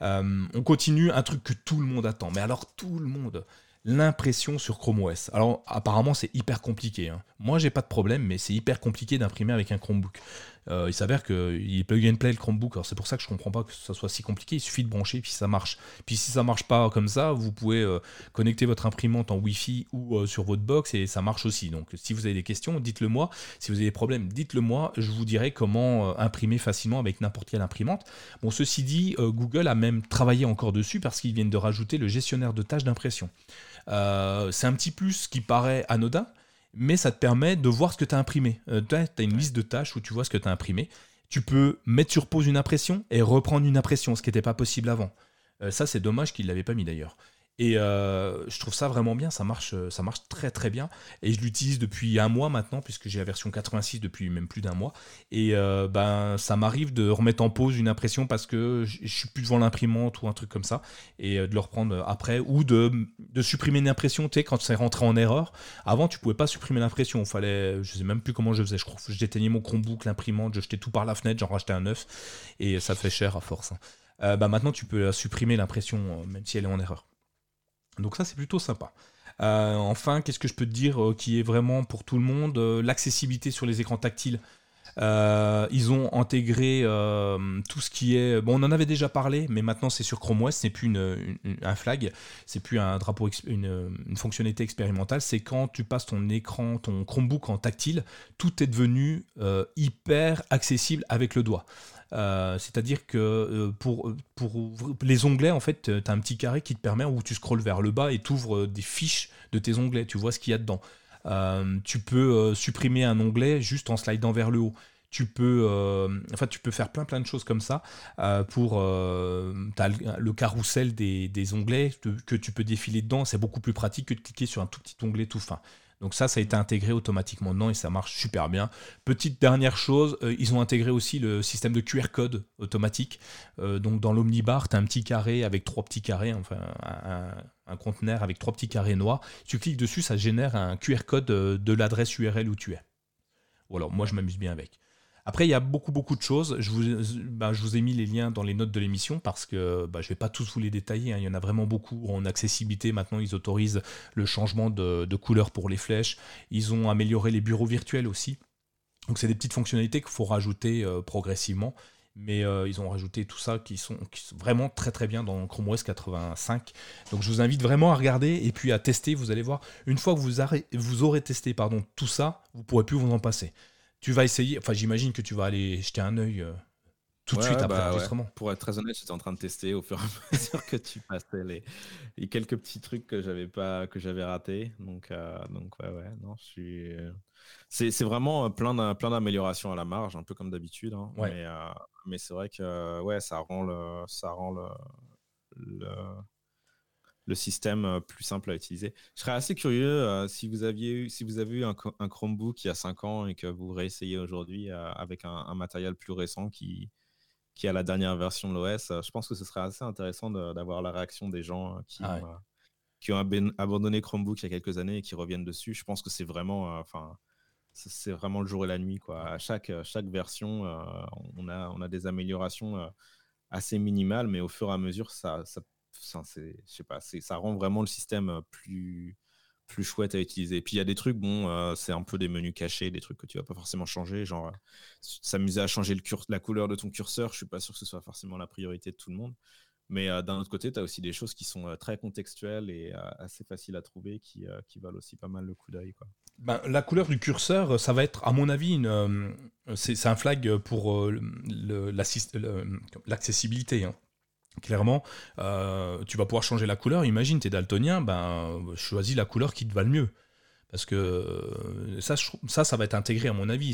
On continue. Un truc que tout le monde attend. Mais alors tout le monde. L'impression sur Chrome OS. Alors apparemment c'est hyper compliqué. Hein. Moi j'ai pas de problème, mais c'est hyper compliqué d'imprimer avec un Chromebook. Euh, il s'avère qu'il plug and play le Chromebook. C'est pour ça que je comprends pas que ça soit si compliqué. Il suffit de brancher puis ça marche. Puis si ça marche pas comme ça, vous pouvez euh, connecter votre imprimante en Wi-Fi ou euh, sur votre box et ça marche aussi. Donc si vous avez des questions, dites-le moi. Si vous avez des problèmes, dites-le moi. Je vous dirai comment imprimer facilement avec n'importe quelle imprimante. Bon, ceci dit, Google a même travaillé encore dessus parce qu'ils viennent de rajouter le gestionnaire de tâches d'impression. c'est un petit plus qui paraît anodin, mais ça te permet de voir ce que tu as imprimé. Euh, tu as une liste de tâches où tu vois ce que tu as imprimé. Tu peux mettre sur pause une impression et reprendre une impression, ce qui n'était pas possible avant. Euh, ça, c'est dommage qu'il ne l'avait pas mis d'ailleurs. Et euh, je trouve ça vraiment bien, ça marche, euh, ça marche très très bien. Et je l'utilise depuis un mois maintenant, puisque j'ai la version 86 depuis même plus d'un mois. Et euh, ben, ça m'arrive de remettre en pause une impression parce que je suis plus devant l'imprimante ou un truc comme ça, et de le reprendre après, ou de, de supprimer une impression, tu sais, quand c'est rentré en erreur. Avant, tu pouvais pas supprimer l'impression, fallait, je sais même plus comment je faisais, je crois, j'éteignais mon Chromebook, l'imprimante, je jetais tout par la fenêtre, j'en rachetais un neuf, et ça fait cher à force. Hein. bah maintenant, tu peux supprimer l'impression, même si elle est en erreur. Donc ça, c'est plutôt sympa. Euh, enfin, qu'est-ce que je peux te dire euh, qui est vraiment pour tout le monde euh, L'accessibilité sur les écrans tactiles. ils ont intégré tout ce qui est. Bon, on en avait déjà parlé, mais maintenant c'est sur Chrome OS, c'est plus un flag, c'est plus un drapeau, une, fonctionnalité expérimentale. C'est quand tu passes ton écran, ton Chromebook en tactile, tout est devenu hyper accessible avec le doigt. Euh, c'est-à-dire que euh, pour, pour les onglets, en fait, tu as un petit carré qui te permet où tu scrolles vers le bas et tu ouvres des fiches de tes onglets. Tu vois ce qu'il y a dedans. Euh, tu peux supprimer un onglet juste en slidant vers le haut tu peux, enfin, tu peux faire plein plein de choses comme ça pour as le, carrousel des, des onglets que tu peux défiler dedans. C'est beaucoup plus pratique que de cliquer sur un tout petit onglet tout fin. Donc ça, ça a été intégré automatiquement dedans et ça marche super bien. Petite dernière chose, euh, ils ont intégré aussi le système de QR code automatique. Euh, donc dans l'omnibar, tu as un petit carré avec trois petits carrés, enfin un, conteneur avec trois petits carrés noirs. Tu cliques dessus, ça génère un QR code euh, de l'adresse URL où tu es. Voilà, moi je m'amuse bien avec. Après, il y a beaucoup, beaucoup de choses. Je vous, bah, je vous ai mis les liens dans les notes de l'émission parce que bah, je ne vais pas tous vous les détailler. Hein. Il y en a vraiment beaucoup. En accessibilité, maintenant, ils autorisent le changement de, couleur pour les flèches. Ils ont amélioré les bureaux virtuels aussi. Donc, c'est des petites fonctionnalités qu'il faut rajouter euh, progressivement mais euh, ils ont rajouté tout ça qui sont, vraiment très très bien dans Chrome OS 85. Donc je vous invite vraiment à regarder et puis à tester. Vous allez voir, une fois que vous, vous aurez testé pardon, tout ça, vous pourrez plus vous en passer. Tu vas essayer, enfin j'imagine que tu vas aller jeter un œil euh, tout de suite après bah l'enregistrement. Pour être très honnête, j'étais en train de tester au fur et à <laughs> mesure que tu passais les, quelques petits trucs que j'avais pas que j'avais ratés. Donc euh, donc ouais ouais non, je suis c'est vraiment plein d'améliorations à la marge, un peu comme d'habitude. Hein. Mais, mais c'est vrai que ouais, ça rend le, ça rend le, le, système plus simple à utiliser. Je serais assez curieux si vous aviez si vous avez eu un, un, Chromebook il y a 5 ans et que vous réessayez aujourd'hui avec un, matériel plus récent qui, qui a la dernière version de l'OS. Je pense que ce serait assez intéressant d'avoir la réaction des gens qui, ah ont, qui ont abandonné Chromebook il y a quelques années et qui reviennent dessus. Je pense que c'est vraiment, enfin, c'est vraiment le jour et la nuit. Quoi. À chaque, chaque version, euh, on, a, on a des améliorations euh, assez minimales, mais au fur et à mesure, ça, ça, ça, rend vraiment le système euh, plus, plus chouette à utiliser. Et puis il y a des trucs, bon, c'est un peu des menus cachés, des trucs que tu vas pas forcément changer, genre s'amuser à changer la couleur de ton curseur, je suis pas sûr que ce soit forcément la priorité de tout le monde. Mais d'un autre côté, tu as aussi des choses qui sont très contextuelles et assez faciles à trouver qui, valent aussi pas mal le coup d'œil. Ben, la couleur du curseur, ça va être, à mon avis, une, c'est, un flag pour l'accessibilité. Hein. Clairement, tu vas pouvoir changer la couleur. Imagine, tu es daltonien, ben, choisis la couleur qui te va le mieux. Parce que euh, ça, ça, va être intégré à mon avis.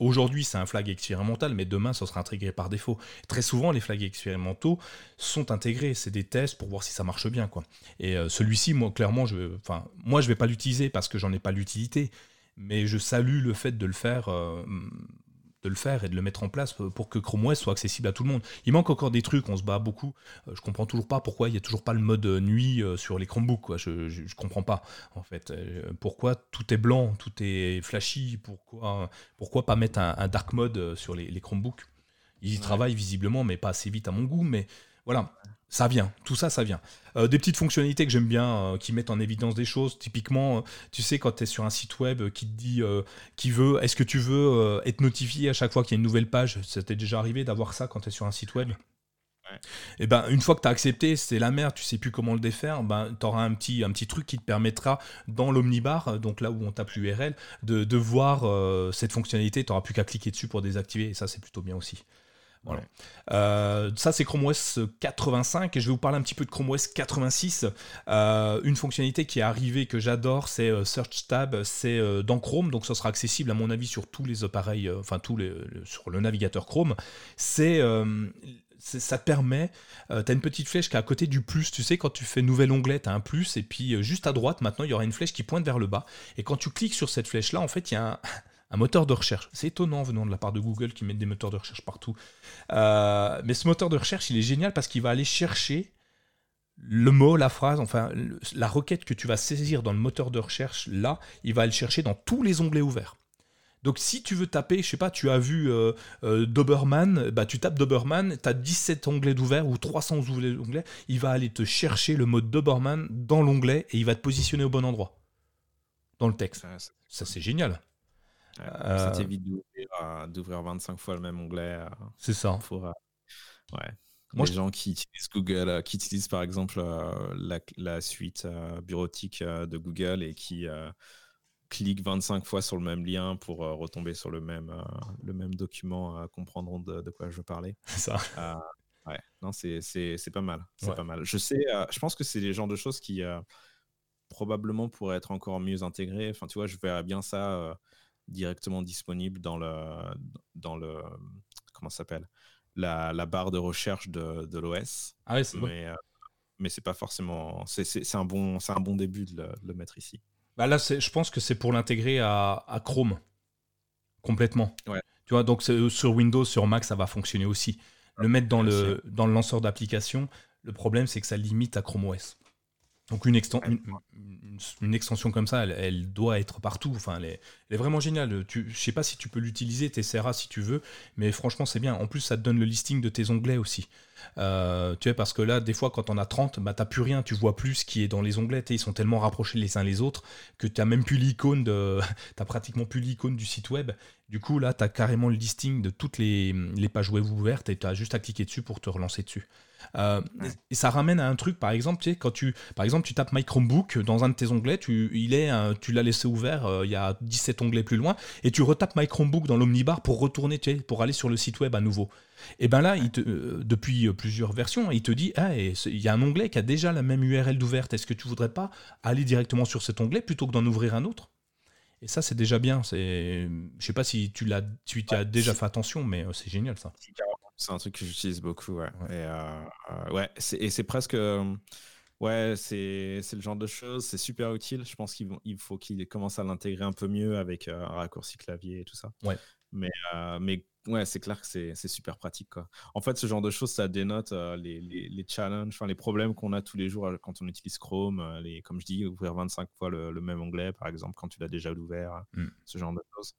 Aujourd'hui, c'est un flag expérimental, mais demain, ça sera intégré par défaut. Très souvent, les flags expérimentaux sont intégrés. C'est des tests pour voir si ça marche bien. Et euh, celui-ci, moi, clairement, je, enfin, moi, je vais pas l'utiliser parce que j'en ai pas l'utilité. Mais je salue le fait de le faire euh, de le faire et de le mettre en place pour que Chrome OS soit accessible à tout le monde. Il manque encore des trucs, on se bat beaucoup. Euh, je comprends toujours pas pourquoi il n'y a toujours pas le mode euh, nuit euh, sur les Chromebooks. Quoi. Je, je, comprends pas en fait. Pourquoi tout est blanc, tout est flashy Pourquoi, pourquoi pas mettre un, dark mode sur les, les Chromebooks? Ils y travaillent visiblement, mais pas assez vite à mon goût. Mais voilà, ça vient, tout ça, ça vient. Euh, des petites fonctionnalités que j'aime bien, euh, qui mettent en évidence des choses. Typiquement, euh, tu sais, quand tu es sur un site web qui te dit, qui veut, est-ce que tu veux être notifié à chaque fois qu'il y a une nouvelle page? Ça t'est déjà arrivé d'avoir ça quand tu es sur un site web? Et eh ben une fois que tu as accepté, c'est la merde, tu sais plus comment le défaire, ben tu auras un petit, un petit truc qui te permettra dans l'omnibar, donc là où on tape l'URL, de, de voir cette fonctionnalité, tu n'auras plus qu'à cliquer dessus pour désactiver, et ça c'est plutôt bien aussi. Euh, ça, c'est Chrome OS 85 et je vais vous parler un petit peu de Chrome OS 86. Euh, une fonctionnalité qui est arrivée que j'adore, c'est euh, Search Tab, c'est dans Chrome, donc ça sera accessible à mon avis sur tous les appareils, enfin tous les, sur le navigateur Chrome. C'est ça permet, tu as une petite flèche qui est à côté du plus, tu sais, quand tu fais nouvel onglet, tu as un plus, et puis juste à droite, maintenant, il y aura une flèche qui pointe vers le bas. Et quand tu cliques sur cette flèche-là, en fait, il y a un, un moteur de recherche. C'est étonnant venant de la part de Google qui met des moteurs de recherche partout. Euh, mais ce moteur de recherche, il est génial parce qu'il va aller chercher le mot, la phrase, enfin la requête que tu vas saisir dans le moteur de recherche, là, il va le chercher dans tous les onglets ouverts. Donc si tu veux taper, je sais pas, tu as vu euh, euh, Doberman, bah, tu tapes Doberman, tu as 17 onglets d'ouvert ou 300 onglets, il va aller te chercher le mot Doberman dans l'onglet et il va te positionner au bon endroit dans le texte. Ça c'est génial. Ça t'évite d'ouvrir 25 fois le même onglet. Euh, c'est ça. Pour, euh, ouais. Moi, les gens qui utilisent Google, euh, qui utilisent par exemple la, la, suite bureautique de Google et qui cliquent 25 fois sur le même lien pour retomber sur le même, le même document, comprendront de, de, quoi je veux parler. <laughs> Ça. ouais, non, c'est pas mal. C'est pas mal. Je sais, je pense que c'est les genres de choses qui probablement pourraient être encore mieux intégrées. Enfin, tu vois, je verrais bien ça directement disponible dans le, dans le comment s'appelle? La, la, barre de recherche de, de l'OS. Ah ouais, c'est mais, euh, mais c'est pas forcément. C'est un, bon, un bon début de le, mettre ici. Bah là, je pense que c'est pour l'intégrer à, à, Chrome complètement. Ouais. Tu vois, donc sur Windows, sur Mac, ça va fonctionner aussi. Le mettre dans le, dans le lanceur d'application, le problème, c'est que ça limite à Chrome OS. Donc une, une, extension comme ça, elle, doit être partout. Enfin, elle est, vraiment géniale. Tu, je sais pas si tu peux l'utiliser, tu essaieras si tu veux, mais franchement c'est bien. En plus, ça te donne le listing de tes onglets aussi. Euh, tu sais, parce que là, des fois, quand on a 30, bah, t'as plus rien, tu vois plus ce qui est dans les onglets. Ils sont tellement rapprochés les uns les autres que tu même plus l'icône de. <laughs> t'as pratiquement plus l'icône du site web. Du coup, là, tu as carrément le listing de toutes les, les pages web ouvertes et tu as juste à cliquer dessus pour te relancer dessus. Euh, et ça ramène à un truc, par exemple, tu sais, quand tu, par exemple, tu tapes My Chromebook dans un de tes onglets, tu, il est, tu l'as laissé ouvert, euh, il y a 17 onglets plus loin, et tu retapes My Chromebook dans l'omnibar pour retourner, tu sais, pour aller sur le site web à nouveau. Et ben là, il te, euh, depuis plusieurs versions, il te dit, ah, il y a un onglet qui a déjà la même URL d'ouverte. Est-ce que tu voudrais pas aller directement sur cet onglet plutôt que d'en ouvrir un autre? Et ça, c'est déjà bien. Je sais pas si tu l'as, tu as déjà fait attention, mais c'est génial ça. C'est un truc que j'utilise beaucoup, ouais. Et, euh, euh, ouais, et c'est presque. Euh, ouais, c'est le genre de choses, c'est super utile. Je pense qu'il il faut qu'il commence à l'intégrer un peu mieux avec un raccourci clavier et tout ça. Ouais. Mais, mais ouais, c'est clair que c'est super pratique. Quoi. En fait, ce genre de choses, ça dénote les, les, les, challenges, enfin, les problèmes qu'on a tous les jours quand on utilise Chrome. Les, comme je dis, ouvrir 25 fois le, même onglet, par exemple, quand tu l'as déjà ouvert, mmh. ce genre de choses.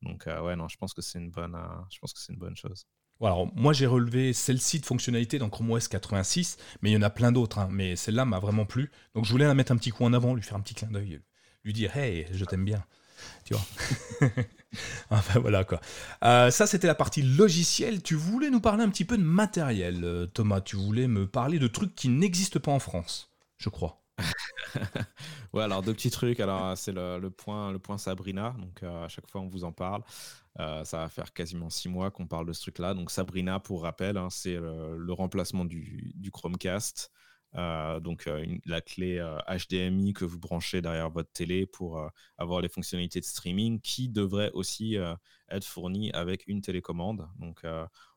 Donc, ouais, non, je pense que c'est une bonne, je pense que c'est une bonne chose. Alors, moi, j'ai relevé celle-ci de fonctionnalité dans Chrome OS 86, mais il y en a plein d'autres. Hein. mais celle-là m'a vraiment plu. Donc, je voulais la mettre un petit coup en avant, lui faire un petit clin d'œil, lui dire Hey, je t'aime bien. Tu vois <laughs> Enfin, voilà quoi. Euh, ça, c'était la partie logicielle. Tu voulais nous parler un petit peu de matériel, euh, Thomas? Tu voulais me parler de trucs qui n'existent pas en France, je crois. <laughs> ouais, alors deux petits trucs. Alors, c'est le, point, le point Sabrina. Donc, euh, à chaque fois, on vous en parle. Euh, ça va faire quasiment six mois qu'on parle de ce truc-là. Donc Sabrina, pour rappel, hein, c'est le, remplacement du, Chromecast. Euh, donc euh, la clé HDMI que vous branchez derrière votre télé pour avoir les fonctionnalités de streaming qui devrait aussi être fournie avec une télécommande. Donc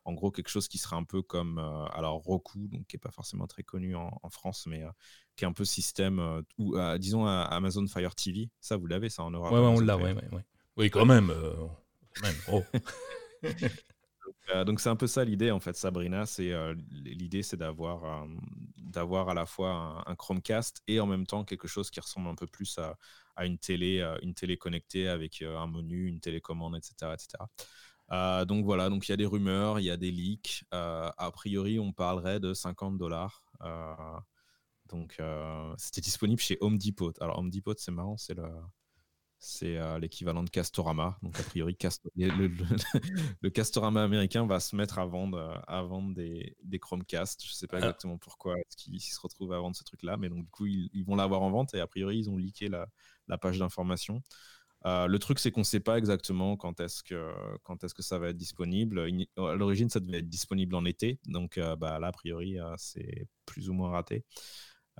en gros quelque chose qui serait un peu comme alors Roku, donc qui est pas forcément très connu en, France, mais qui est un peu système ou disons Amazon Fire TV. Ça vous l'avez ça en Europe Ouais, ouais on l'a, ouais, ouais, Oui quand même. Oh. <laughs> Euh, donc c'est un peu ça l'idée en fait, Sabrina. C'est euh, l'idée, c'est d'avoir euh, d'avoir à la fois un, Chromecast et en même temps quelque chose qui ressemble un peu plus à, à une télé, une télé connectée avec un menu, une télécommande, etc., etc. donc voilà, donc il y a des rumeurs, il y a des leaks. a priori, on parlerait de 50 dollars. donc c'était disponible chez Home Depot. Alors Home Depot, c'est marrant, c'est le c'est euh, l'équivalent de Castorama. Donc, a priori, le, Castorama américain va se mettre à vendre, euh, à vendre des, des Chromecast. Je ne sais pas ah. exactement pourquoi est-ce se retrouvent à vendre ce truc-là, mais donc, du coup, ils, vont l'avoir en vente et a priori, ils ont leaké la, la page d'information. Euh, le truc, c'est qu'on ne sait pas exactement quand est-ce que, quand est que ça va être disponible. À l'origine, ça devait être disponible en été. Donc, bah, là, a priori, c'est plus ou moins raté.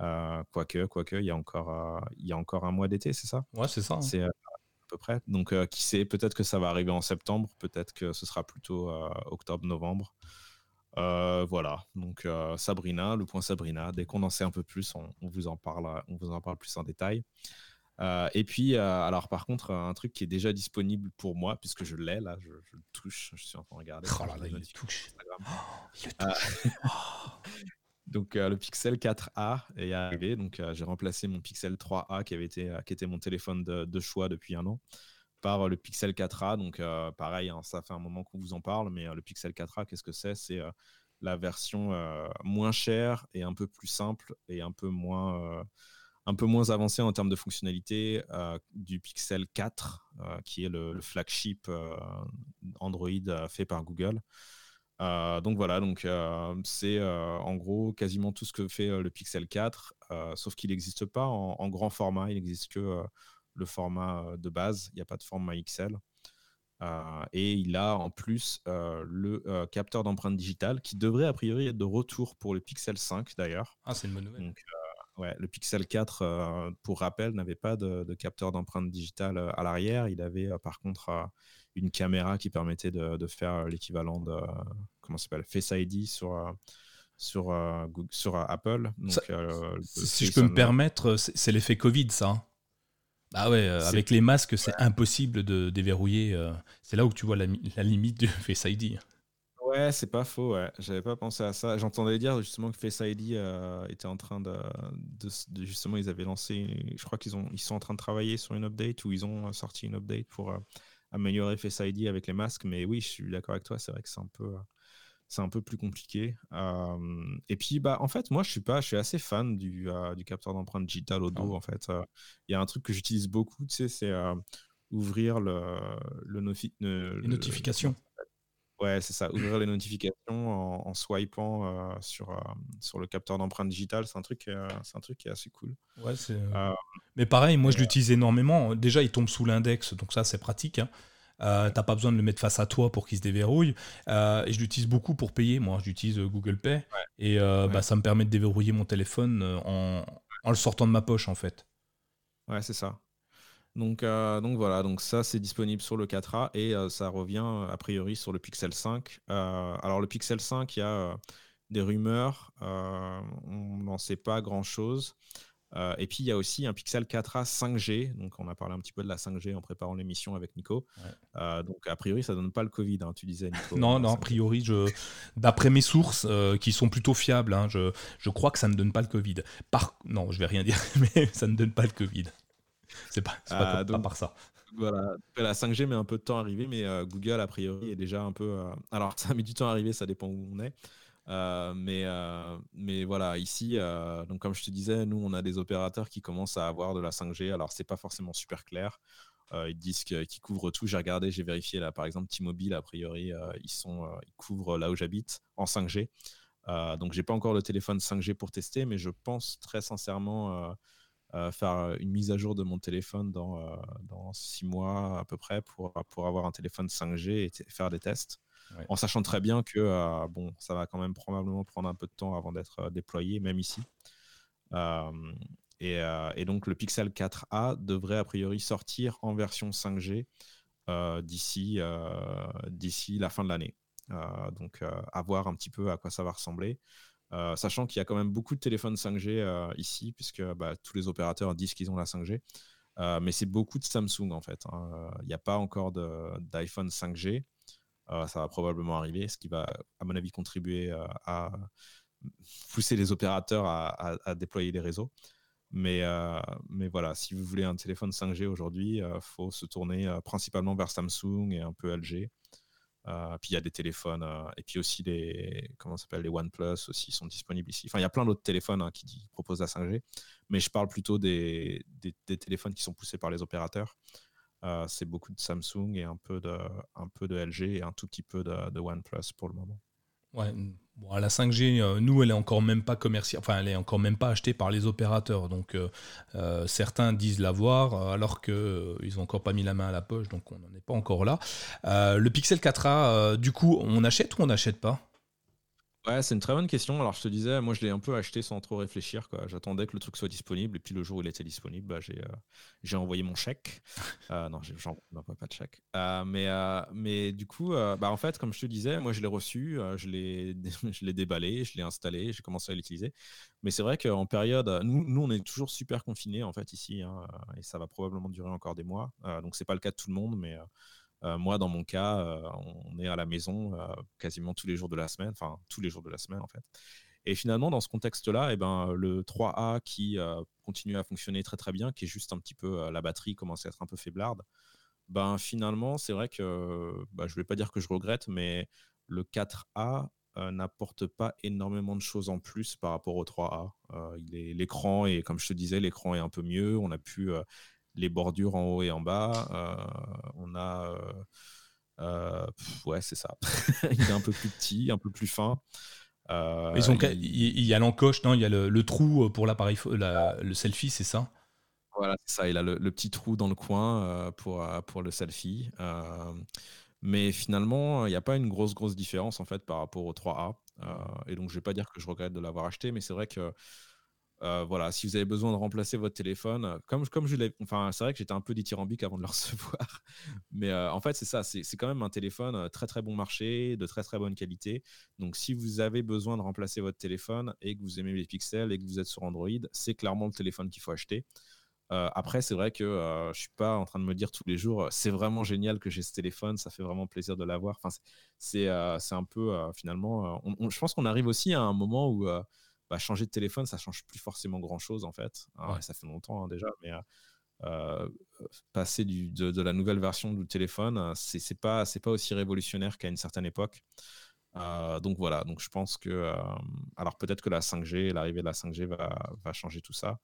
Euh, quoique, quoique, il y a encore, euh, il y a encore un mois d'été, c'est ça? Ouais, c'est ça. Hein. C'est euh, à peu près. Donc, qui sait Peut-être que ça va arriver en septembre, peut-être que ce sera plutôt octobre-novembre. voilà, donc Sabrina, le point Sabrina. Dès qu'on en sait un peu plus, on, vous en parle, on vous en parle plus en détail. et puis, alors par contre, un truc qui est déjà disponible pour moi, puisque je l'ai là, je, le touche, je suis en train de regarder. Oh là là, il le touche. Oh, il le touche. <laughs> Donc le Pixel 4a est arrivé. Donc j'ai remplacé mon Pixel 3a qui avait été qui était mon téléphone de, choix depuis un an par le Pixel 4a. Donc pareil, hein, ça fait un moment qu'on vous en parle, mais le Pixel 4a, qu'est-ce que c'est? C'est la version moins chère et un peu plus simple et un peu moins un peu moins avancée en termes de fonctionnalité du Pixel 4, qui est le flagship Android fait par Google. Euh, donc voilà, donc euh, c'est euh, en gros quasiment tout ce que fait le Pixel 4, sauf qu'il n'existe pas en, grand format, il n'existe que le format de base, il n'y a pas de format XL. et il a en plus le capteur d'empreinte digitale qui devrait a priori être de retour pour le Pixel 5 d'ailleurs. Ah, c'est une bonne nouvelle. ouais, le Pixel 4, pour rappel, n'avait pas de, de capteur d'empreinte digitale à l'arrière. Il avait par contre une caméra qui permettait de, faire l'équivalent de comment s'appelle Face ID sur euh, sur euh, sur Apple. Euh, si je peux me permettre, c'est l'effet Covid, ça. Bah ouais, avec les masques, c'est impossible de déverrouiller. c'est là où tu vois la, limite du <laughs> Face ID. Ouais, c'est pas faux, ouais. J'avais pas pensé à ça. J'entendais dire justement que Face ID était en train de, Justement, ils avaient lancé. Je crois qu'ils ils sont en train de travailler sur une update ou ils ont sorti une update pour améliorer Face ID avec les masques. Mais oui, je suis d'accord avec toi. C'est vrai que c'est un peu c'est un peu plus compliqué. et puis, bah, en fait, moi, je suis pas, je suis assez fan du, du capteur d'empreinte digital au dos. En fait, il y a un truc que j'utilise beaucoup, tu sais, c'est ouvrir le, le, les notifications. Ouais, c'est ça. Ouvrir les notifications en, swipant sur, sur le capteur d'empreinte digitale, c'est un truc, c'est un truc qui est assez cool. Ouais, Mais pareil, moi, je l'utilise énormément. Déjà, il tombe sous l'index, donc ça, c'est pratique. Hein. Euh, t'as pas besoin de le mettre face à toi pour qu'il se déverrouille. Euh, et je l'utilise beaucoup pour payer. Moi, j'utilise euh, Google Pay. Et bah, ça me permet de déverrouiller mon téléphone en, le sortant de ma poche, en fait. Ouais, c'est ça. Donc, donc voilà, donc ça c'est disponible sur le 4A et ça revient a priori sur le Pixel 5. alors le Pixel 5, il y a des rumeurs, on n'en sait pas grand chose. Euh, et puis il y a aussi un Pixel 4a 5G. Donc on a parlé un petit peu de la 5G en préparant l'émission avec Nico. Euh, donc a priori ça donne pas le Covid, hein, tu disais Nico. non, non, a priori, d'après mes sources euh, qui sont plutôt fiables, hein, je, je, crois que ça ne donne pas le Covid. Par... Non, je vais rien dire, <laughs> mais ça ne donne pas le Covid. C'est pas, pas, pas, par ça. Voilà, la 5G met un peu de temps à arriver, mais Google a priori est déjà un peu. Alors <laughs> ça met du temps à arriver, ça dépend où on est. Euh, mais, euh, mais voilà, ici, euh, donc comme je te disais, nous, on a des opérateurs qui commencent à avoir de la 5G. Alors, c'est pas forcément super clair. ils disent qu'ils couvrent tout. J'ai regardé, j'ai vérifié là, par exemple, T-Mobile, a priori, ils, sont, couvrent là où j'habite en 5G. donc, j'ai pas encore le téléphone 5G pour tester, mais je pense très sincèrement faire une mise à jour de mon téléphone dans, dans six mois à peu près pour, pour avoir un téléphone 5G et faire des tests en sachant très bien que euh, bon, ça va quand même probablement prendre un peu de temps avant d'être euh, déployé, même ici. Euh, et, donc le Pixel 4a devrait a priori sortir en version 5G d'ici la fin de l'année. donc à voir un petit peu à quoi ça va ressembler. sachant qu'il y a quand même beaucoup de téléphones 5G ici, puisque bah, tous les opérateurs disent qu'ils ont la 5G. mais c'est beaucoup de Samsung en fait. Hein. Il n'y a pas encore d'iPhone 5G. Euh, ça va probablement arriver, ce qui va, à mon avis, contribuer euh, à pousser les opérateurs à, déployer les réseaux. Mais, euh, mais voilà, si vous voulez un téléphone 5G aujourd'hui, il faut se tourner principalement vers Samsung et un peu LG. puis il y a des téléphones, et puis aussi les, comment s'appelle, les OnePlus aussi sont disponibles ici. Enfin, il y a plein d'autres téléphones hein, qui proposent la 5G, mais je parle plutôt des, des, téléphones qui sont poussés par les opérateurs. Euh, c'est beaucoup de Samsung et un peu de, un peu de LG et un tout petit peu de, OnePlus pour le moment. Ouais, bon, la 5G, euh, nous, elle est encore même pas commerciale, enfin, elle est encore même pas achetée par les opérateurs. Donc, euh, certains disent l'avoir, alors qu'ils ils n'ont encore pas mis la main à la poche, donc on n'en est pas encore là. le Pixel 4a, du coup, on achète ou on n'achète pas? Ouais, c'est une très bonne question. Alors, je te disais, moi, je l'ai un peu acheté sans trop réfléchir. Quoi. J'attendais que le truc soit disponible. Et puis, le jour où il était disponible, bah, j'ai, euh, j'ai envoyé mon chèque. <laughs> Euh, non, j'en n'envoie pas de chèque. Euh, mais, mais du coup, bah, en fait, comme je te disais, moi, je l'ai reçu, je, l'ai, <laughs> je l'ai déballé, je l'ai installé, j'ai commencé à l'utiliser. Mais c'est vrai qu'en période, nous, nous, on est toujours super confinés, en fait, ici. Hein, et ça va probablement durer encore des mois. donc, c'est pas le cas de tout le monde, mais moi, dans mon cas, euh, on est à la maison euh, quasiment tous les jours de la semaine, enfin tous les jours de la semaine en fait. Et finalement, dans ce contexte-là, eh ben, le 3A qui continue à fonctionner très très bien, qui est juste un petit peu la batterie commence à être un peu faiblarde, ben finalement, c'est vrai que bah, je ne vais pas dire que je regrette, mais le 4A n'apporte pas énormément de choses en plus par rapport au 3A. l'écran et comme je te disais, l'écran est un peu mieux. On a pu les bordures en haut et en bas. Euh, on a. Euh, euh, ouais, c'est ça. <laughs> il est un peu plus petit, un peu plus fin. Ils ont, il... y a l'encoche, non Il y a le, trou pour l'appareil, le selfie, c'est ça? Voilà, c'est ça. Il a le, petit trou dans le coin pour, pour le selfie. mais finalement, il n'y a pas une grosse, grosse différence en fait par rapport au 3A. et donc, je ne vais pas dire que je regrette de l'avoir acheté, mais c'est vrai que euh, voilà, si vous avez besoin de remplacer votre téléphone, euh, comme, comme je l'ai. Enfin, c'est vrai que j'étais un peu dithyrambique avant de le <laughs> recevoir. Mais euh, en fait, c'est ça. C'est quand même un téléphone très, très bon marché, de très, très bonne qualité. Donc, si vous avez besoin de remplacer votre téléphone et que vous aimez les pixels et que vous êtes sur Android, c'est clairement le téléphone qu'il faut acheter. après, c'est vrai que je suis pas en train de me dire tous les jours, c'est vraiment génial que j'ai ce téléphone, ça fait vraiment plaisir de l'avoir. Enfin, c'est un peu finalement. je pense qu'on arrive aussi à un moment où bah, changer de téléphone, ça change plus forcément grand chose en fait. Hein, ça fait longtemps hein, déjà, mais passer du, de, la nouvelle version du téléphone, c'est pas c'est pas aussi révolutionnaire qu'à une certaine époque. donc voilà, donc je pense que alors peut-être que la 5G, l'arrivée de la 5G va, va changer tout ça.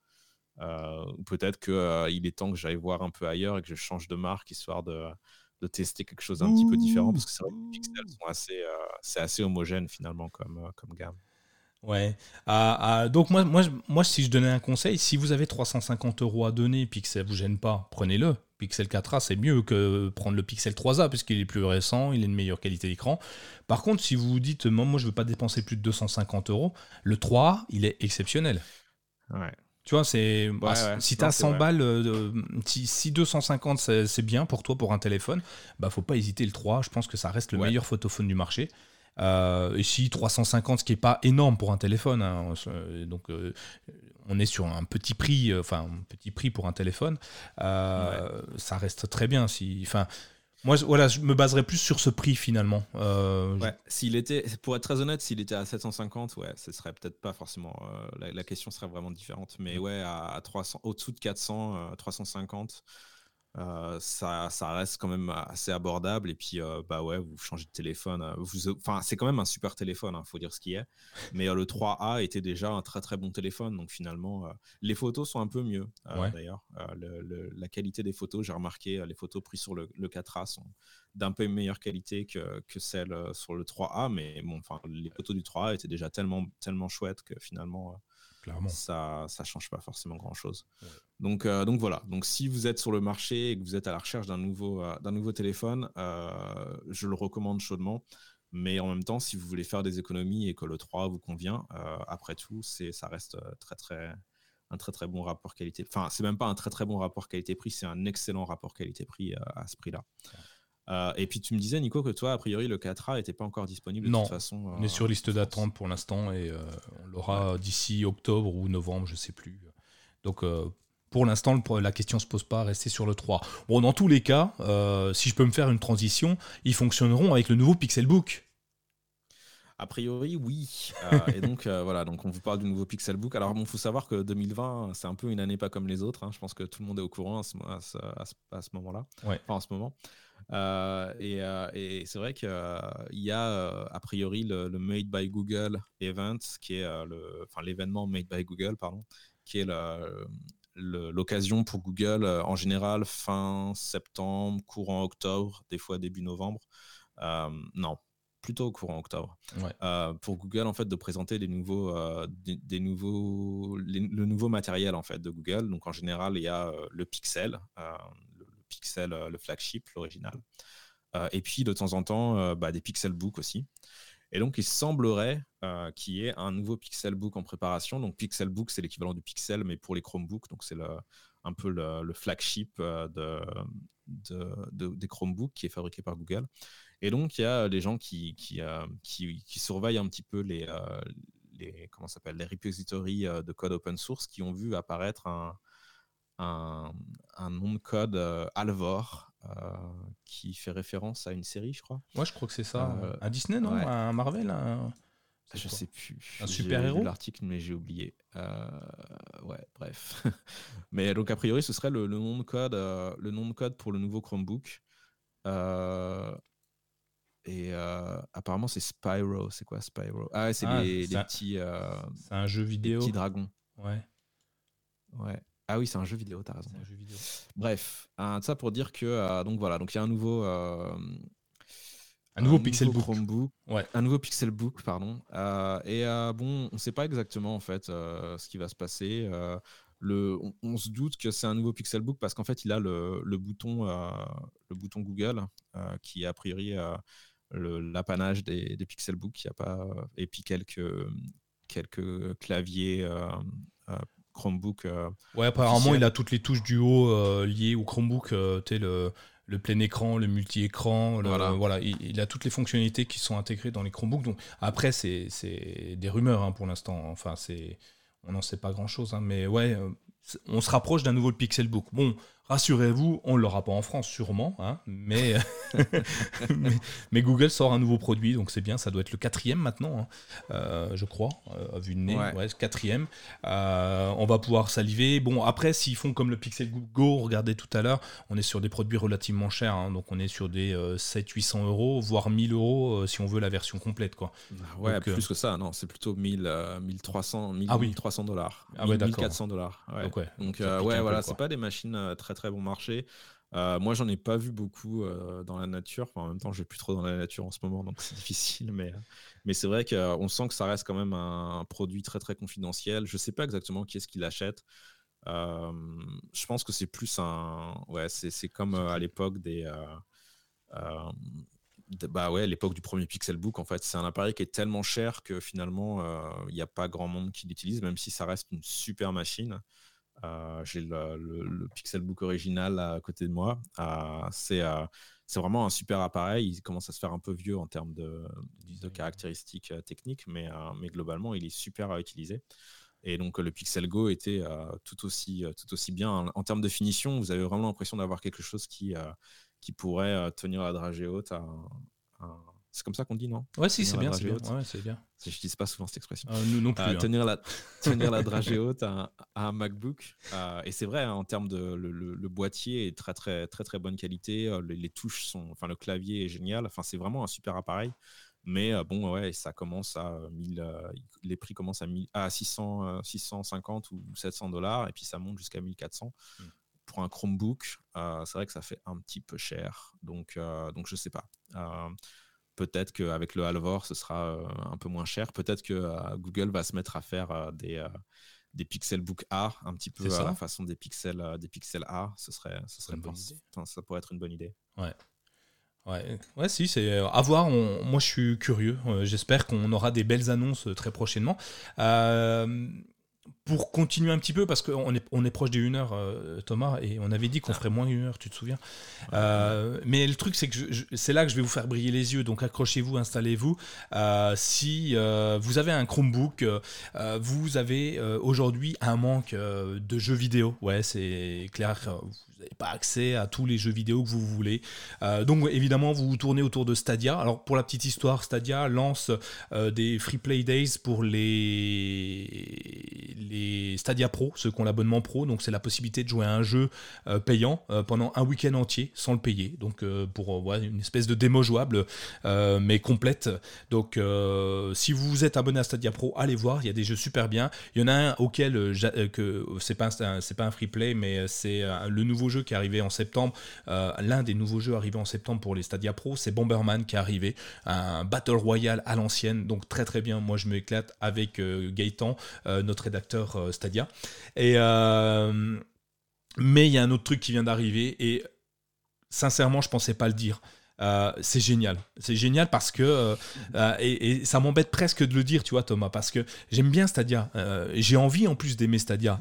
ou peut-être qu'il est temps que j'aille voir un peu ailleurs et que je change de marque histoire de, de tester quelque chose d'un petit peu différent parce que c'est vrai que les pixels sont assez, c'est assez homogène finalement comme, comme gamme. Ouais. Ah, ah, donc moi, moi, moi, si je donnais un conseil, si vous avez 350 euros à donner et que ça vous gêne pas, prenez-le. Pixel 4a, c'est mieux que prendre le Pixel 3a puisqu'il est plus récent, il est de meilleure qualité d'écran. Par contre, si vous vous dites, moi, moi je veux pas dépenser plus de 250 euros, le 3a, il est exceptionnel. Ouais. Tu vois, c'est bah, si tu as 100 balles, euh, si, 250 c'est bien pour toi pour un téléphone, bah faut pas hésiter le 3. Je pense que ça reste le meilleur photophone du marché. Euh, si 350, ce qui n'est pas énorme pour un téléphone, hein, donc euh, on est sur un petit prix, euh, enfin un petit prix pour un téléphone, ça reste très bien. Si, enfin, moi, voilà, je me baserais plus sur ce prix finalement. ouais. S'il était, pour être très honnête, s'il était à 750, ouais, ce serait peut-être pas forcément. La, question serait vraiment différente. Mais ouais, à, à 300, au-dessous de 400, 350. Euh, ça, ça, reste quand même assez abordable. Et puis, euh, bah ouais, vous changez de téléphone. Euh, vous, enfin, c'est quand même un super téléphone, il hein, faut dire ce qui est. Mais le 3A était déjà un très très bon téléphone. Donc finalement, les photos sont un peu mieux d'ailleurs. la qualité des photos, j'ai remarqué, les photos prises sur le, 4A sont d'un peu meilleure qualité que, que celles sur le 3A. Mais bon, enfin, les photos du 3A étaient déjà tellement, tellement chouettes que finalement ça ça change pas forcément grand chose. Donc euh, donc voilà. Donc si vous êtes sur le marché et que vous êtes à la recherche d'un nouveau euh, d'un nouveau téléphone, euh, je le recommande chaudement. Mais en même temps, si vous voulez faire des économies et que le 3 vous convient, après tout, c'est ça reste très très un très très bon rapport qualité. Enfin, c'est même pas un très très bon rapport qualité-prix, c'est un excellent rapport qualité-prix à ce prix-là. Euh, et puis tu me disais, Nico, que toi, a priori, le 4A n'était pas encore disponible de toute façon. on est euh, sur liste d'attente pour l'instant et euh, on l'aura d'ici octobre ou novembre, je sais plus. Donc pour l'instant, la question ne se pose pas, rester sur le 3. Bon, dans tous les cas, si je peux me faire une transition, ils fonctionneront avec le nouveau Pixelbook. A priori, oui. et donc, voilà, donc on vous parle du nouveau Pixelbook. Alors, il faut savoir que 2020, c'est un peu une année pas comme les autres. Hein. Je pense que tout le monde est au courant à ce, ce moment-là. Enfin, en ce moment. Euh, euh, et, c'est vrai qu'il y a euh, a priori le, Made by Google event, qui est le, enfin l'événement Made by Google, pardon, qui est l'occasion pour Google en général fin septembre, courant octobre, des fois début novembre. non, plutôt courant octobre. pour Google en fait de présenter des nouveaux, des, nouveaux, le nouveau matériel en fait de Google. Donc en général il y a le Pixel, Pixel, euh, le flagship, l'original. Euh, et puis de temps en temps, euh, bah, des Pixelbook aussi. Et donc, il semblerait qu'il y ait un nouveau Pixelbook en préparation. Donc, Pixelbook, c'est l'équivalent du Pixel, mais pour les Chromebooks. Donc, c'est un peu le, flagship de, des Chromebooks qui est fabriqué par Google. Et donc, il y a des gens qui, qui, qui, surveillent un petit peu les, les, comment s'appelle, les repositories de code open source qui ont vu apparaître un, un, nom de code euh, Alvor euh, qui fait référence à une série, je crois. Ouais, je crois que c'est ça. Euh, un Disney, non? Un Marvel Je sais plus. Un super héros. L'article, mais j'ai oublié. ouais, bref. <laughs> mais donc a priori, ce serait le, nom de code, le nom de code pour le nouveau Chromebook. Et apparemment, c'est Spyro. C'est quoi Spyro? Ah, c'est ah, les, petits. c'est un jeu vidéo. petits dragons. Ouais. Ouais. Ah oui, c'est un jeu vidéo, t'as raison. Un jeu vidéo. Bref, ça pour dire que euh, donc voilà, donc il y a un nouveau euh, un nouveau Pixelbook, Chromebook, ouais. un nouveau Pixelbook, pardon. Euh, et bon, on ne sait pas exactement en fait ce qui va se passer. le, on, se doute que c'est un nouveau Pixelbook parce qu'en fait, il a le, le bouton le bouton Google qui a priori l'apanage des, des Pixelbooks. Il y a pas et puis quelques quelques claviers Chromebook. Euh, ouais, apparemment, il a toutes les touches du haut euh, liées au Chromebook. Euh, tu le, le plein écran, le multi-écran, voilà, il, a toutes les fonctionnalités qui sont intégrées dans les Chromebooks. Donc après, c'est des rumeurs hein, pour l'instant. Enfin, c'est on n'en sait pas grand-chose, hein, mais ouais, on se rapproche d'un nouveau Pixelbook. Bon, Rassurez-vous, on ne l'aura pas en France sûrement, hein, <laughs> mais, mais, Google sort un nouveau produit, donc c'est bien, ça doit être le quatrième maintenant, hein, euh, je crois, euh, vu le nez, ouais. quatrième. Euh, on va pouvoir saliver. Bon, après, s'ils font comme le Pixel Go, regardez tout à l'heure, on est sur des produits relativement chers, hein, donc on est sur des 700-800 euros, voire 1000 euros si on veut la version complète. Quoi. Ah ouais, plus que ça, non, c'est plutôt 1000, 1300, 1300 dollars, ah 1400 dollars. Donc, ouais, voilà, c'est pas des machines très très bon marché. Euh, moi, j'en ai pas vu beaucoup euh, dans la nature. en même temps, je vais plus trop dans la nature en ce moment, donc <laughs> c'est difficile. Mais, mais c'est vrai qu'on sent que ça reste quand même un, produit très très confidentiel. Je sais pas exactement qui est-ce qui l'achète. Euh, je pense que c'est plus un. Ouais, c'est comme à l'époque des. bah ouais, l'époque du premier Pixelbook, en fait, c'est un appareil qui est tellement cher que finalement, il n'y a pas grand monde qui l'utilise, même si ça reste une super machine. Euh, j'ai le, Pixelbook original à côté de moi. Euh, euh, c'est vraiment un super appareil. Il commence à se faire un peu vieux en termes de, caractéristiques techniques, mais, mais, globalement, il est super à utiliser. Et donc, le Pixel Go était tout, aussi, tout aussi bien. En, termes de finition, vous avez vraiment l'impression d'avoir quelque chose qui, qui pourrait tenir la dragée haute à, c'est comme ça qu'on dit, non? Ouais, si, c'est bien, c'est bien. Ouais, bien. Je n'utilise pas souvent cette expression. Euh, nous non plus. Euh, hein. tenir, la, <laughs> tenir la dragée haute à, un MacBook. Euh, et c'est vrai, hein, en termes de. Le, boîtier est très, très, très, très bonne qualité. Les, touches sont. Enfin, le clavier est génial. Enfin, c'est vraiment un super appareil. Mais bon, ouais, ça commence à 1000. les prix commencent à, 1000, à 600, 650 ou 700 dollars. Et puis ça monte jusqu'à 1400. Hmm. Pour un Chromebook, c'est vrai que ça fait un petit peu cher. Donc, donc je sais pas. Peut-être qu'avec le Halvor, ce sera euh, un peu moins cher. Peut-être que euh, Google va se mettre à faire euh, des, des Pixelbook A, un petit peu à la façon des Pixel, des Pixel A. Ce serait, ce serait ça pourrait être une bonne idée. Ouais. Ouais, ouais, si, c'est à voir. moi, je suis curieux. J'espère qu'on aura des belles annonces très prochainement. Euh, pour continuer un petit peu, parce qu'on est, on est proche des 1 heure, euh, Thomas, et on avait dit qu'on ah. ferait moins d'une heure, tu te souviens euh, Mais le truc, c'est que c'est là que je vais vous faire briller les yeux, donc accrochez-vous, installez-vous. Euh, si vous avez un Chromebook, vous avez aujourd'hui un manque de jeux vidéo. Ouais, c'est clair, vous n'avez pas accès à tous les jeux vidéo que vous voulez. donc évidemment, vous vous tournez autour de Stadia. Alors pour la petite histoire, Stadia lance des Free Play Days pour les les Stadia Pro, ceux qui ont l'abonnement pro. Donc c'est la possibilité de jouer à un jeu euh, payant euh, pendant un week-end entier sans le payer. Donc euh, pour une espèce de démo jouable mais complète. Donc si vous êtes abonné à Stadia Pro, allez voir, il y a des jeux super bien. Il y en a un auquel que c'est pas c'est pas un free play, mais c'est le nouveau jeu qui est arrivé en septembre. L'un des nouveaux jeux arrivés en septembre pour les Stadia Pro, c'est Bomberman qui est arrivé, un battle royale à l'ancienne, donc très très bien. Moi je m'éclate avec Gaëtan, notre rédacteur euh, Stadia. Euh, mais il y a un autre truc qui vient d'arriver et sincèrement, je pensais pas le dire. Euh, c'est génial. C'est génial parce que, euh, euh, et, ça m'embête presque de le dire, tu vois, Thomas, parce que j'aime bien Stadia. J'ai envie en plus d'aimer Stadia.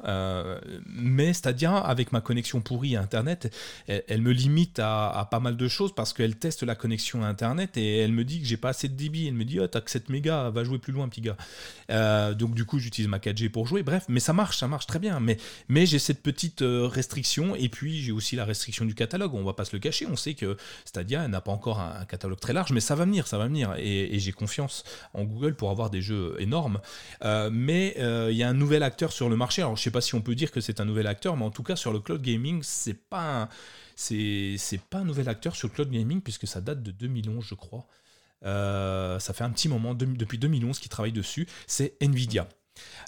mais Stadia, avec ma connexion pourrie à Internet, elle, me limite à, pas mal de choses parce qu'elle teste la connexion à Internet et elle me dit que j'ai pas assez de débit. Elle me dit, oh, t'as que 7 mégas, va jouer plus loin, petit gars. donc, du coup, j'utilise ma 4G pour jouer. Bref, mais ça marche, ça marche très bien. Mais, mais j'ai cette petite restriction et puis j'ai aussi la restriction du catalogue. On va pas se le cacher. On sait que Stadia, n'a pas encore un, catalogue très large, mais ça va venir, ça va venir. Et, j'ai confiance en Google pour avoir des jeux énormes. Euh, mais euh, il y a un nouvel acteur sur le marché. Alors je sais pas si on peut dire que c'est un nouvel acteur, mais en tout cas sur le cloud gaming, c'est pas c'est pas un nouvel acteur sur le cloud gaming puisque ça date de 2011, je crois. Euh, ça fait un petit moment, depuis 2011, qu'ils travaillent dessus. C'est Nvidia.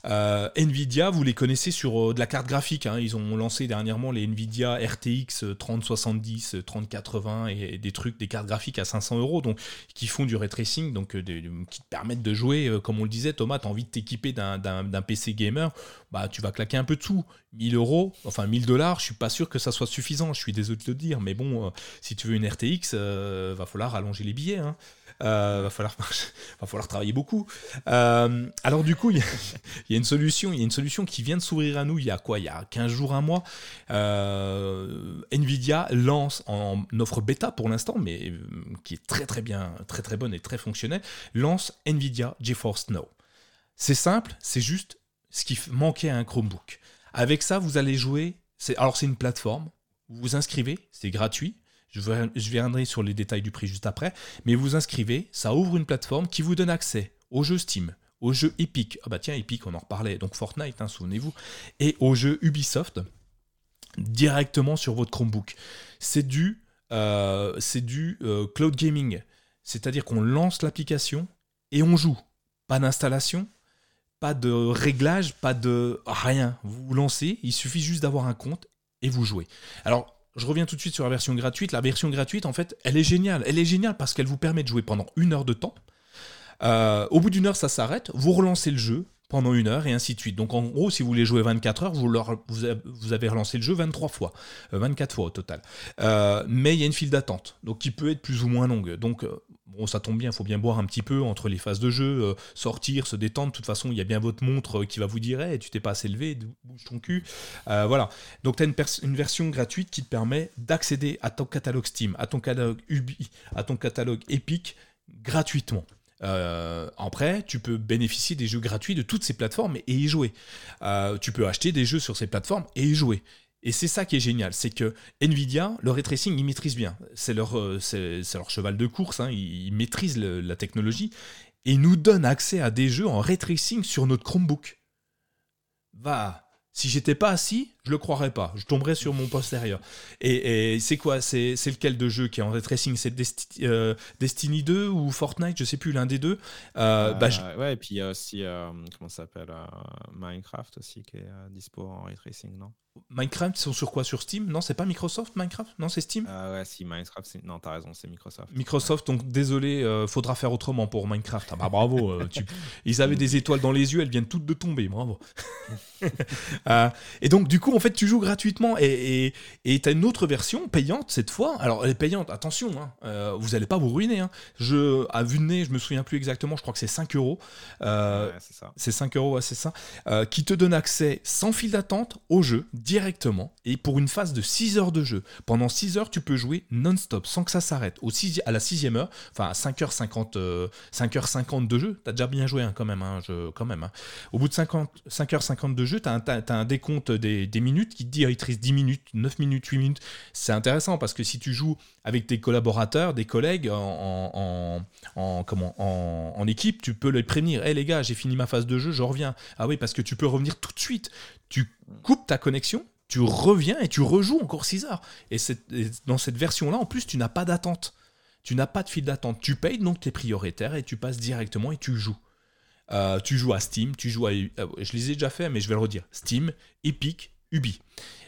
Euh, Nvidia, vous les connaissez sur euh, de la carte graphique. Hein. Ils ont lancé dernièrement les Nvidia RTX 3070, 3080 et, des trucs, des cartes graphiques à 500 euros, donc qui font du ray tracing, donc euh, qui te permettent de jouer. comme on le disait, Thomas, as envie de t'équiper d'un PC gamer, bah tu vas claquer un peu de sous. 1000 euros, enfin 1000 dollars, je suis pas sûr que ça soit suffisant. Je suis désolé de te le dire, mais bon, si tu veux une RTX, va falloir allonger les billets. Hein. Euh, va falloir <laughs> va falloir travailler beaucoup. Euh, alors du coup, <laughs> il y, a une solution, il y a une solution qui vient de s'ouvrir à nous. Il y a quoi? Il y a 15 jours, un mois. Euh, Nvidia lance en offre bêta pour l'instant, mais qui est très très bien, très très bonne et très fonctionnelle. Lance Nvidia GeForce Now. C'est simple, c'est juste ce qui manquait à un Chromebook Avec ça, vous allez jouer. Alors, c'est une plateforme. Vous vous inscrivez, c'est gratuit. Je, viendrai sur les détails du prix juste après. Mais vous inscrivez, ça ouvre une plateforme qui vous donne accès aux jeux Steam, aux jeux Epic. Ah bah tiens, Epic, on en reparlait. Donc Fortnite, hein, souvenez-vous. Et aux jeux Ubisoft directement sur votre Chromebook. C'est du, euh, euh, cloud gaming. C'est-à-dire qu'on lance l'application et on joue. Pas d'installation, pas de réglage, pas de rien. Vous vous lancez, il suffit juste d'avoir un compte et vous jouez. Alors, je reviens tout de suite sur la version gratuite. La version gratuite, en fait, elle est géniale. Elle est géniale parce qu'elle vous permet de jouer pendant une heure de temps. Euh, au bout d'une heure, ça s'arrête. Vous relancez le jeu pendant une heure et ainsi de suite. Donc en gros, si vous voulez jouer 24 heures, vous, vous, avez relancé le jeu 23 fois, 24 euh, fois au total. Euh, mais il y a une file d'attente, donc qui peut être plus ou moins longue. Donc bon, ça tombe bien, il faut bien boire un petit peu entre les phases de jeu, sortir, se détendre. De toute façon, il y a bien votre montre qui va vous dire tu t'es pas assez levé, bouge ton cul. voilà. Donc tu as une, version gratuite qui te permet d'accéder à ton catalogue Steam, à ton catalogue Ubi, à ton catalogue Epic gratuitement. Euh, après, tu peux bénéficier des jeux gratuits de toutes ces plateformes et y jouer. Euh, tu peux acheter des jeux sur ces plateformes et y jouer. Et c'est ça qui est génial, c'est que Nvidia, le ray tracing, ils maîtrisent bien. C'est leur, euh, c'est, leur cheval de course, hein. ils, maîtrisent la technologie et ils nous donnent accès à des jeux en ray tracing sur notre Chromebook. Va, si j'étais pas assis, je le croirais pas. Je tomberais sur mon postérieur. Et, c'est quoi? C'est, lequel de jeu qui est en ray tracing? C'est euh, Destiny 2 ou Fortnite? Je sais plus, l'un des deux. Euh, bah, ouais, et puis il y a aussi, euh, comment ça s'appelle Minecraft aussi qui est dispo en ray tracing, non? Minecraft, ils sont sur quoi? Sur Steam? Non, c'est pas Microsoft Minecraft? Non, c'est Steam? Ah ouais, si Minecraft, c'est... non, t'as raison, c'est Microsoft. Microsoft, donc désolé, euh, faudra faire autrement pour Minecraft. Ah bah bravo, euh, <laughs> ils avaient des étoiles dans les yeux, elles viennent toutes de tomber, bravo. <laughs> Euh, et donc du coup, en fait, tu joues gratuitement et t'as une autre version payante cette fois. Alors elle est payante, attention, hein, vous allez pas vous ruiner. Hein. Je, à vue de nez, je me souviens plus exactement, je crois que c'est 5 euros. Ouais, c'est ça. C'est 5 euros, ouais, c'est ça. qui te donne accès sans fil d'attente au jeu directement et pour une phase de 6 heures de jeu. Pendant 6 heures, tu peux jouer non-stop sans que ça s'arrête. À la 6 heure, enfin à 5h50, 5h50 de jeu, t'as déjà bien joué hein, quand même. Hein, quand même hein. Au bout de 50, 5h50 de jeu, t'as un, as, un décompte des, minutes qui te dit il te 10 minutes, 9 minutes, 8 minutes. C'est intéressant parce que si tu joues avec tes collaborateurs, des collègues en, en, comment, en, équipe, tu peux les prévenir. Hé les gars, j'ai fini ma phase de jeu, je reviens. Ah oui, parce que tu peux revenir tout de suite. Tu coupes ta connexion, tu reviens et tu rejoues encore 6 heures. Et, dans cette version-là, en plus, tu n'as pas d'attente. Tu n'as pas de fil d'attente. Tu payes, donc tu es prioritaire et tu passes directement et tu joues. Euh, tu joues à Steam, tu joues à. Euh, je les ai déjà fait, mais je vais le redire. Steam, Epic, Ubi.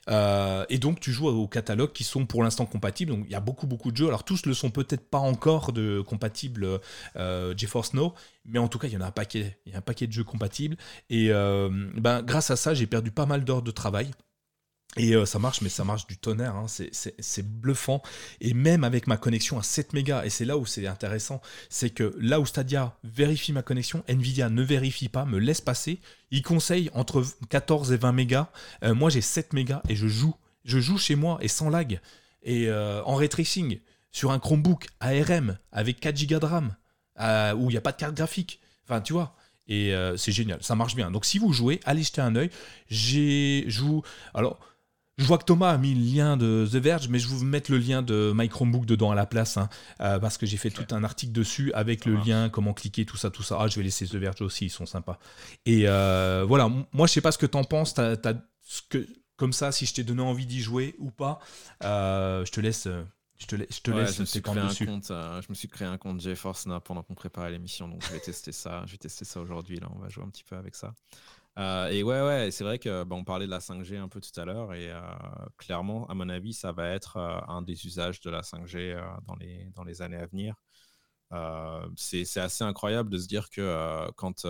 Euh, et donc tu joues au catalogue qui sont pour l'instant compatibles. Donc il y a beaucoup beaucoup de jeux. Alors tous ne le sont peut-être pas encore de compatibles euh, GeForce Now, mais en tout cas il y en a un paquet. De jeux compatibles. Et ben grâce à ça j'ai perdu pas mal d'heures de travail. Et euh, ça marche, mais ça marche du tonnerre, hein. c'est bluffant. Et même avec ma connexion à 7 mégas, et c'est là où c'est intéressant, c'est que là où Stadia vérifie ma connexion, Nvidia ne vérifie pas, me laisse passer. Il conseille entre 14 et 20 mégas. Euh, moi j'ai 7 mégas et je joue. Je joue chez moi et sans lag. Et euh, en ray tracing, sur un Chromebook ARM avec 4 Go de RAM, où il n'y a pas de carte graphique. Enfin, tu vois. Et c'est génial, ça marche bien. Donc si vous jouez, allez jeter un œil. J'ai joue. Alors je vois que Thomas a mis le lien de The Verge, mais je vais vous mettre le lien de My Chromebook dedans à la place, hein, euh, parce que j'ai fait tout un article dessus avec le lien, comment cliquer, tout ça, tout ça. Ah, je vais laisser The Verge aussi, ils sont sympas. Et euh, voilà, moi je sais pas ce que t'en penses, ce que, comme ça, si je t'ai donné envie d'y jouer ou pas, euh, je te laisse. Je te, je te laisse je me, suis créé un compte, je me suis créé un compte GeForce pendant qu'on préparait l'émission, donc je vais tester ça. Je vais tester ça aujourd'hui. Là, on va jouer un petit peu avec ça. Euh, et ouais, ouais, c'est vrai que bah, on parlait de la 5G un peu tout à l'heure, et euh, clairement, à mon avis, ça va être euh, un des usages de la 5G dans, les, dans les années à venir. c'est assez incroyable de se dire que quand,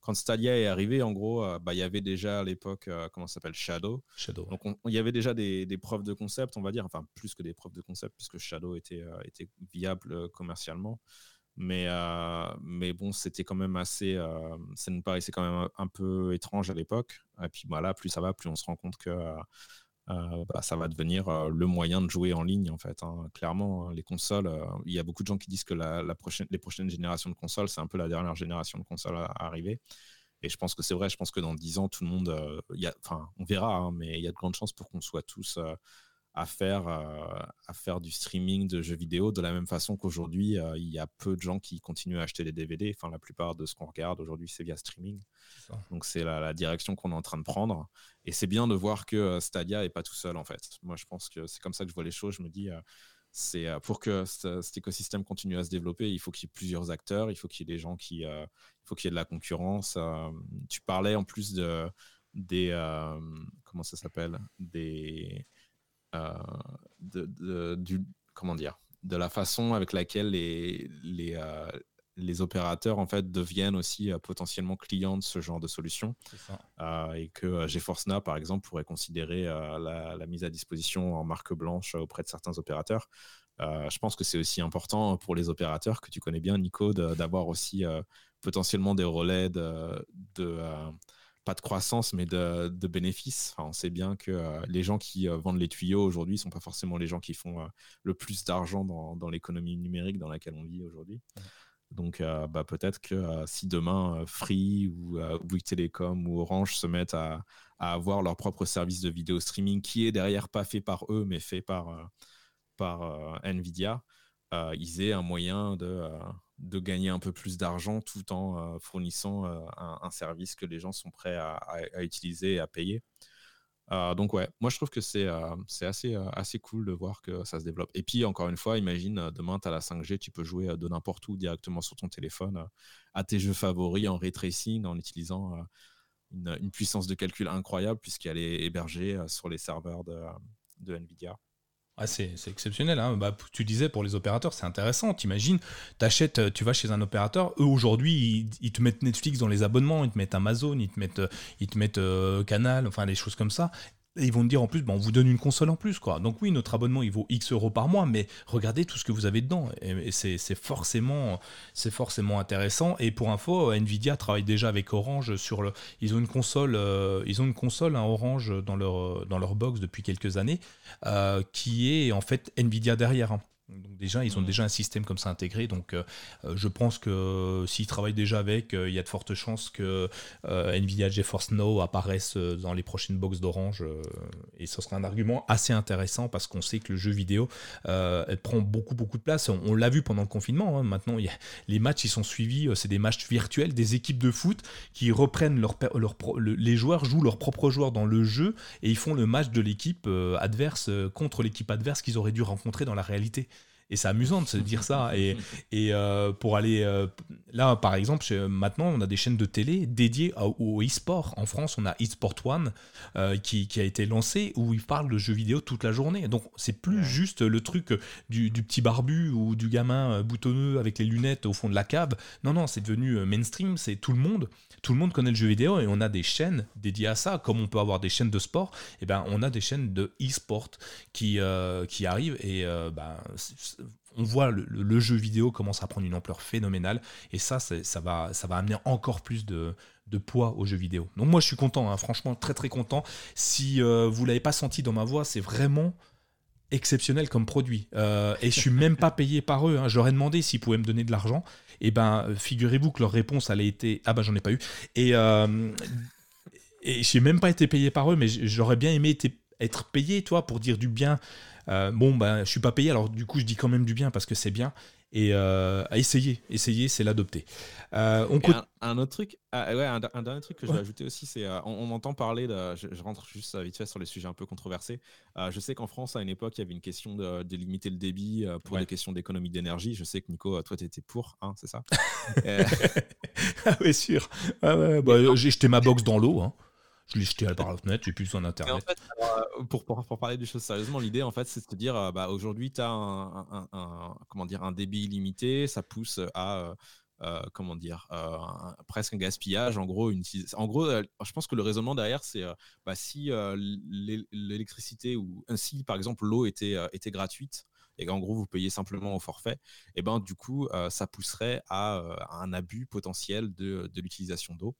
quand Stadia est arrivé, en gros, bah, il y avait déjà à l'époque, comment ça s'appelle, Shadow. Shadow. Donc il y avait déjà des, des, preuves de concept, on va dire, enfin plus que des preuves de concept, puisque Shadow était, était viable commercialement. Mais, euh, mais bon, c'était quand même assez. Euh, ça nous paraissait quand même un, peu étrange à l'époque. Et puis voilà, plus ça va, plus on se rend compte que euh, bah, ça va devenir le moyen de jouer en ligne, en fait. Hein. Clairement, les consoles, il y a beaucoup de gens qui disent que la, prochaine, les prochaines générations de consoles, c'est un peu la dernière génération de consoles à, arriver. Et je pense que c'est vrai, je pense que dans 10 ans, tout le monde, enfin, on verra, hein, mais il y a de grandes chances pour qu'on soit tous à faire, euh, à faire du streaming de jeux vidéo de la même façon qu'aujourd'hui, euh, il y a peu de gens qui continuent à acheter des DVD. Enfin, la plupart de ce qu'on regarde aujourd'hui, c'est via streaming. Donc, c'est la, direction qu'on est en train de prendre. Et c'est bien de voir que euh, Stadia n'est pas tout seul, en fait. Moi, je pense que c'est comme ça que je vois les choses. Je me dis, c'est pour que cet écosystème continue à se développer, il faut qu'il y ait plusieurs acteurs, il faut qu'il y ait des gens qui. il faut qu'il y ait de la concurrence. tu parlais en plus de. Des. comment ça s'appelle? Des euh, de, du, comment dire, de la façon avec laquelle les, les, euh, les opérateurs en fait deviennent aussi euh, potentiellement clients de ce genre de solution et que GeForce Now par exemple pourrait considérer la, mise à disposition en marque blanche auprès de certains opérateurs. je pense que c'est aussi important pour les opérateurs que tu connais bien Nico d'avoir aussi potentiellement des relais de, de pas de croissance, mais de, bénéfices. on sait bien que euh, les gens qui euh, vendent les tuyaux aujourd'hui ne sont pas forcément les gens qui font euh, le plus d'argent dans, l'économie numérique dans laquelle on vit aujourd'hui. Donc, bah, peut-être que si demain Free ou Bouygues Telecom ou Orange se mettent à, avoir leur propre service de vidéo streaming qui est derrière pas fait par eux, mais fait par, par Nvidia, ils aient un moyen de de gagner un peu plus d'argent tout en euh, fournissant euh, un, service que les gens sont prêts à, utiliser et à payer. Euh, donc ouais, moi je trouve que c'est assez, assez cool de voir que ça se développe. Et puis encore une fois, imagine demain tu as la 5G, tu peux jouer de n'importe où directement sur ton téléphone à tes jeux favoris en ray en utilisant une, puissance de calcul incroyable puisqu'elle est hébergée sur les serveurs de Nvidia. Ah, c'est exceptionnel. Hein. Bah, tu disais pour les opérateurs, c'est intéressant. T'imagines, t'achètes, tu vas chez un opérateur. Eux aujourd'hui, ils, te mettent Netflix dans les abonnements, ils te mettent Amazon, ils te mettent, ils te mettent euh, Canal, enfin des choses comme ça ils vont te dire en plus, bon, on vous donne une console en plus. quoi. Donc oui, notre abonnement, il vaut X euros par mois, mais regardez tout ce que vous avez dedans. Et, c'est forcément, forcément intéressant. Et pour info, Nvidia travaille déjà avec Orange sur le... Ils ont une console, euh, ils ont une console, un Orange, dans leur, dans leur box depuis quelques années, euh, qui est en fait Nvidia derrière. Hein. Donc déjà, ils ont déjà un système comme ça intégré. Donc euh, euh, je pense que euh, s'ils travaillent déjà avec, il y a de fortes chances que Nvidia GeForce Now apparaisse dans les prochaines box d'Orange. et ce sera un argument assez intéressant parce qu'on sait que le jeu vidéo elle prend beaucoup beaucoup de place. On, l'a vu pendant le confinement. Hein. Maintenant, les matchs ils sont suivis. C'est des matchs virtuels, des équipes de foot qui reprennent leur, leur les joueurs jouent leurs propres joueurs dans le jeu et ils font le match de l'équipe adverse contre l'équipe adverse qu'ils auraient dû rencontrer dans la réalité. Et c'est amusant de se dire ça. Et, et euh, pour aller. Euh, là, par exemple, maintenant, on a des chaînes de télé dédiées au, e-sport. En France, on a eSport One euh, qui, qui, a été lancé où ils parlent de jeux vidéo toute la journée. Donc, c'est plus juste le truc du, du, petit barbu ou du gamin boutonneux avec les lunettes au fond de la cave. Non, non, c'est devenu mainstream. C'est tout le monde tout le monde connaît le jeu vidéo et on a des chaînes dédiées à ça, comme on peut avoir des chaînes de sport, et eh ben on a des chaînes de e-sport qui, euh, qui arrivent et euh, ben, on voit le, jeu vidéo commence à prendre une ampleur phénoménale et ça, ça va, ça va amener encore plus de, de poids au jeu vidéo. Donc moi je suis content, hein, franchement très très content. Si euh, vous l'avez pas senti dans ma voix, c'est vraiment exceptionnel comme produit. et je suis même pas payé par eux. Hein. J'aurais demandé s'ils pouvaient me donner de l'argent et eh ben figurez-vous que leur réponse allait été ah ben j'en ai pas eu et euh, et j'ai même pas été payé par eux mais j'aurais bien aimé être payé toi pour dire du bien euh, bon ben je suis pas payé alors du coup je dis quand même du bien parce que c'est bien et euh, à essayer. Essayer, c'est l'adopter. Euh, on un, autre truc, ah, ouais, un, dernier truc que je vais ajouter aussi, c'est euh, on, m'entend parler de. Je, rentre juste vite fait sur les sujets un peu controversés. je sais qu'en France, à une époque, il y avait une question de, limiter le débit pour des questions d'économie d'énergie. Je sais que Nico, toi, tu étais pour, hein, c'est ça? <laughs> Ah oui, sûr. Ah ouais, bah, j'ai jeté ma box dans l'eau. Hein je l'ai jeté par la fenêtre, j'ai plus besoin d'internet. Euh, pour, pour, parler des choses sérieusement, l'idée en fait, c'est de se dire, euh, bah, aujourd'hui, tu as un, comment dire, un débit illimité, ça pousse à euh, comment dire, presque un gaspillage. En gros, une, en gros, je pense que le raisonnement derrière, c'est bah, si l'électricité ou si par exemple l'eau était, était gratuite et qu'en gros vous payez simplement au forfait, et eh ben du coup ça pousserait à, un abus potentiel de, de l'utilisation d'eau.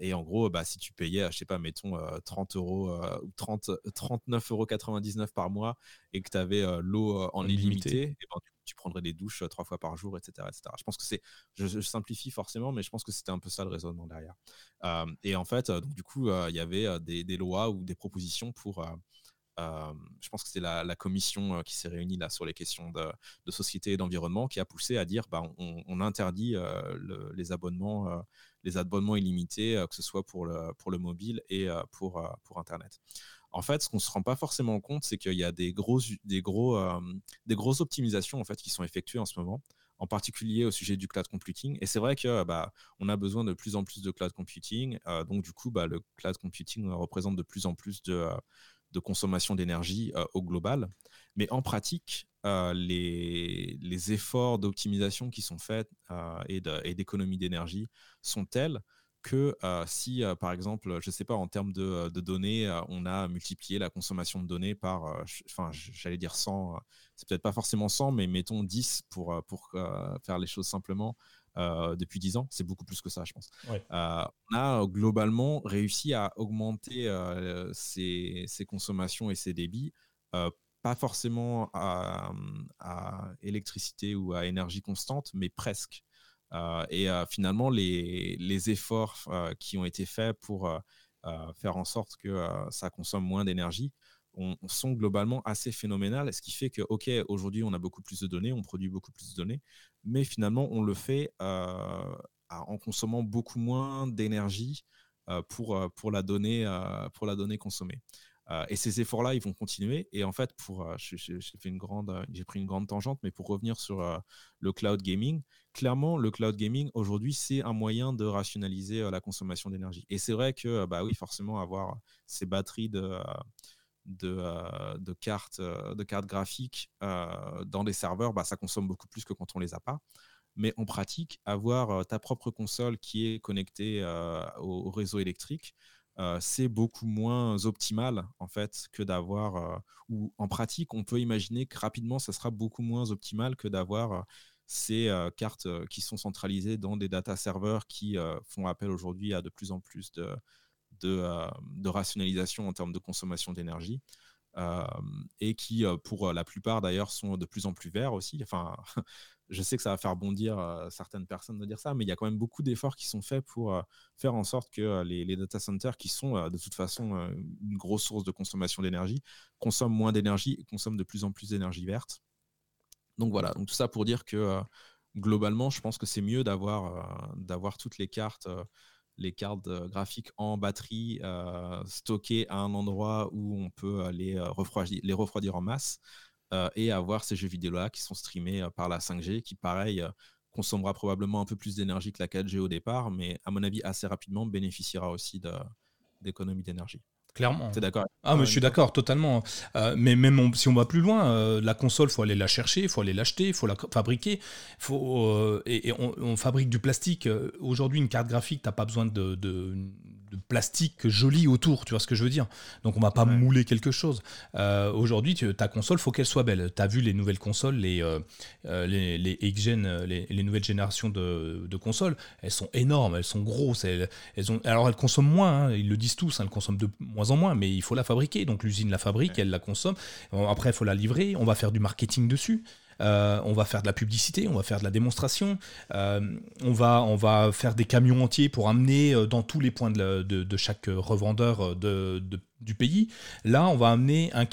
Et en gros, bah, si tu payais, je sais pas, mettons 30 euros ou 30, 39,99 euros par mois et que tu avais l'eau en illimité, et ben, tu prendrais des douches trois fois par jour, etc. etc. Je pense que c'est, je, simplifie forcément, mais je pense que c'était un peu ça le raisonnement derrière. et en fait, donc, du coup, il y avait des, des, lois ou des propositions pour je pense que c'est la, commission qui s'est réunie là sur les questions de, société et d'environnement qui a poussé à dire bah, on, interdit les abonnements les abonnements illimités que ce soit pour le, mobile et pour, internet en fait, ce qu'on se rend pas forcément compte, c'est qu'il y a des grosses optimisations en fait, qui sont effectuées en ce moment, en particulier au sujet du cloud computing. Et c'est vrai que bah, on a besoin de plus en plus de cloud computing. donc, du coup, bah, le cloud computing représente de plus en plus de, de consommation d'énergie euh, au global. Mais en pratique, euh, les, efforts d'optimisation qui sont faits euh, et d'économie d'énergie sont tels que si, par exemple, je ne sais pas, en termes de, données, on a multiplié la consommation de données par, enfin, j'allais dire 100, c'est peut-être pas forcément 100, mais mettons 10 pour, pour faire les choses simplement. Euh, depuis 10 ans. C'est beaucoup plus que ça, je pense. Euh, on a globalement réussi à augmenter ses, euh, consommations et ses débits, pas forcément à, électricité ou à énergie constante, mais presque. et finalement, les, les efforts qui ont été faits pour faire en sorte que ça consomme moins d'énergie on, sont globalement assez phénoménales, ce qui fait que, OK, aujourd'hui, on a beaucoup plus de données, on produit beaucoup plus de données, mais finalement, on le fait euh, en consommant beaucoup moins d'énergie euh, pour, euh, pour, la donnée, pour la donnée consommée. et ces efforts-là, ils vont continuer. Et en fait, pour, j'ai fait une grande, j'ai pris une grande tangente, mais pour revenir sur le cloud gaming, clairement, le cloud gaming aujourd'hui, c'est un moyen de rationaliser la consommation d'énergie. Et c'est vrai que, bah oui, forcément, avoir ces batteries de de, de, cartes, de cartes graphiques dans des serveurs, bah, ça consomme beaucoup plus que quand on les a pas. Mais en pratique, avoir ta propre console qui est connectée au, réseau électrique, c'est beaucoup moins optimal en fait que d'avoir ou en pratique on peut imaginer que rapidement ça sera beaucoup moins optimal que d'avoir ces cartes qui sont centralisées dans des data serveurs qui font appel aujourd'hui à de plus en plus de, euh, de, rationalisation en termes de consommation d'énergie. Euh, et qui, euh, pour la plupart d'ailleurs, sont de plus en plus verts aussi. Enfin, <laughs> je sais que ça va faire bondir certaines personnes de dire ça, mais il y a quand même beaucoup d'efforts qui sont faits pour faire en sorte que les, data centers, qui sont de toute façon une grosse source de consommation d'énergie, consomment moins d'énergie et consomment de plus en plus d'énergie verte. Donc voilà, donc tout ça pour dire que globalement, je pense que c'est mieux d'avoir d'avoir toutes les cartes les cartes euh, graphiques en batterie euh, stockées à un endroit où on peut les, refroidir, les refroidir en masse euh, et avoir ces jeux vidéo-là qui sont streamés par la 5G, qui pareil consommera probablement un peu plus d'énergie que la 4G au départ, mais à mon avis assez rapidement bénéficiera aussi d'économies d'énergie. Clairement. T'es d'accord Ah, mais je suis d'accord, totalement. Euh, mais même si on va plus loin, euh, la console, faut aller la chercher, il faut aller l'acheter, il faut la fabriquer. Faut, euh, et, on, fabrique du plastique. Aujourd'hui, une carte graphique, t'as pas besoin de, de plastique joli autour, tu vois ce que je veux dire? Donc on va pas mouler quelque chose. Euh, aujourd'hui, ta console, faut qu'elle soit belle. Tu as vu les nouvelles consoles, les, euh, euh, les, les, les, nouvelles générations de, de, consoles, elles sont énormes, elles sont grosses. Elles, ont, alors elles consomment moins, hein, ils le disent tous, hein, elles consomment de moins en moins, mais il faut la fabriquer. Donc l'usine la fabrique, elle la consomme. Après, il faut la livrer, on va faire du marketing dessus. Euh, on va faire de la publicité, on va faire de la démonstration, euh, on, va, on va faire des camions entiers pour amener euh, dans tous les points de, chaque revendeur du pays. Là, on va amener un,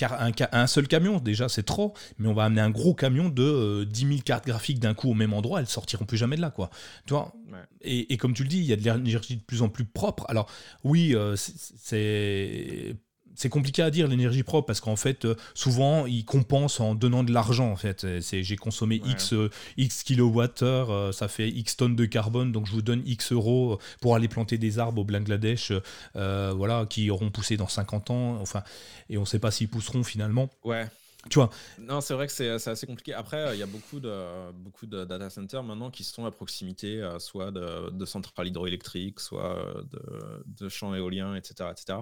un, seul camion, déjà c'est trop, mais on va amener un gros camion de 10 000 cartes graphiques d'un coup au même endroit, elles sortiront plus jamais de là. Quoi. Tu vois et, et, comme tu le dis, il y a de l'énergie de plus en plus propre. Alors oui, c'est c'est compliqué à dire l'énergie propre parce qu'en fait euh, souvent ils compensent en donnant de l'argent en fait c'est j'ai consommé x euh, x kilowattheures euh, ça fait x tonnes de carbone donc je vous donne x euros pour aller planter des arbres au Bangladesh voilà qui auront poussé dans 50 ans enfin et on ne sait pas s'ils pousseront finalement ouais tu vois? Non, c'est vrai que c'est assez compliqué. Après, il y a beaucoup de, beaucoup de data centers maintenant qui sont à proximité, soit de, centrales hydroélectriques, soit de, de champs éoliens, etc. etc.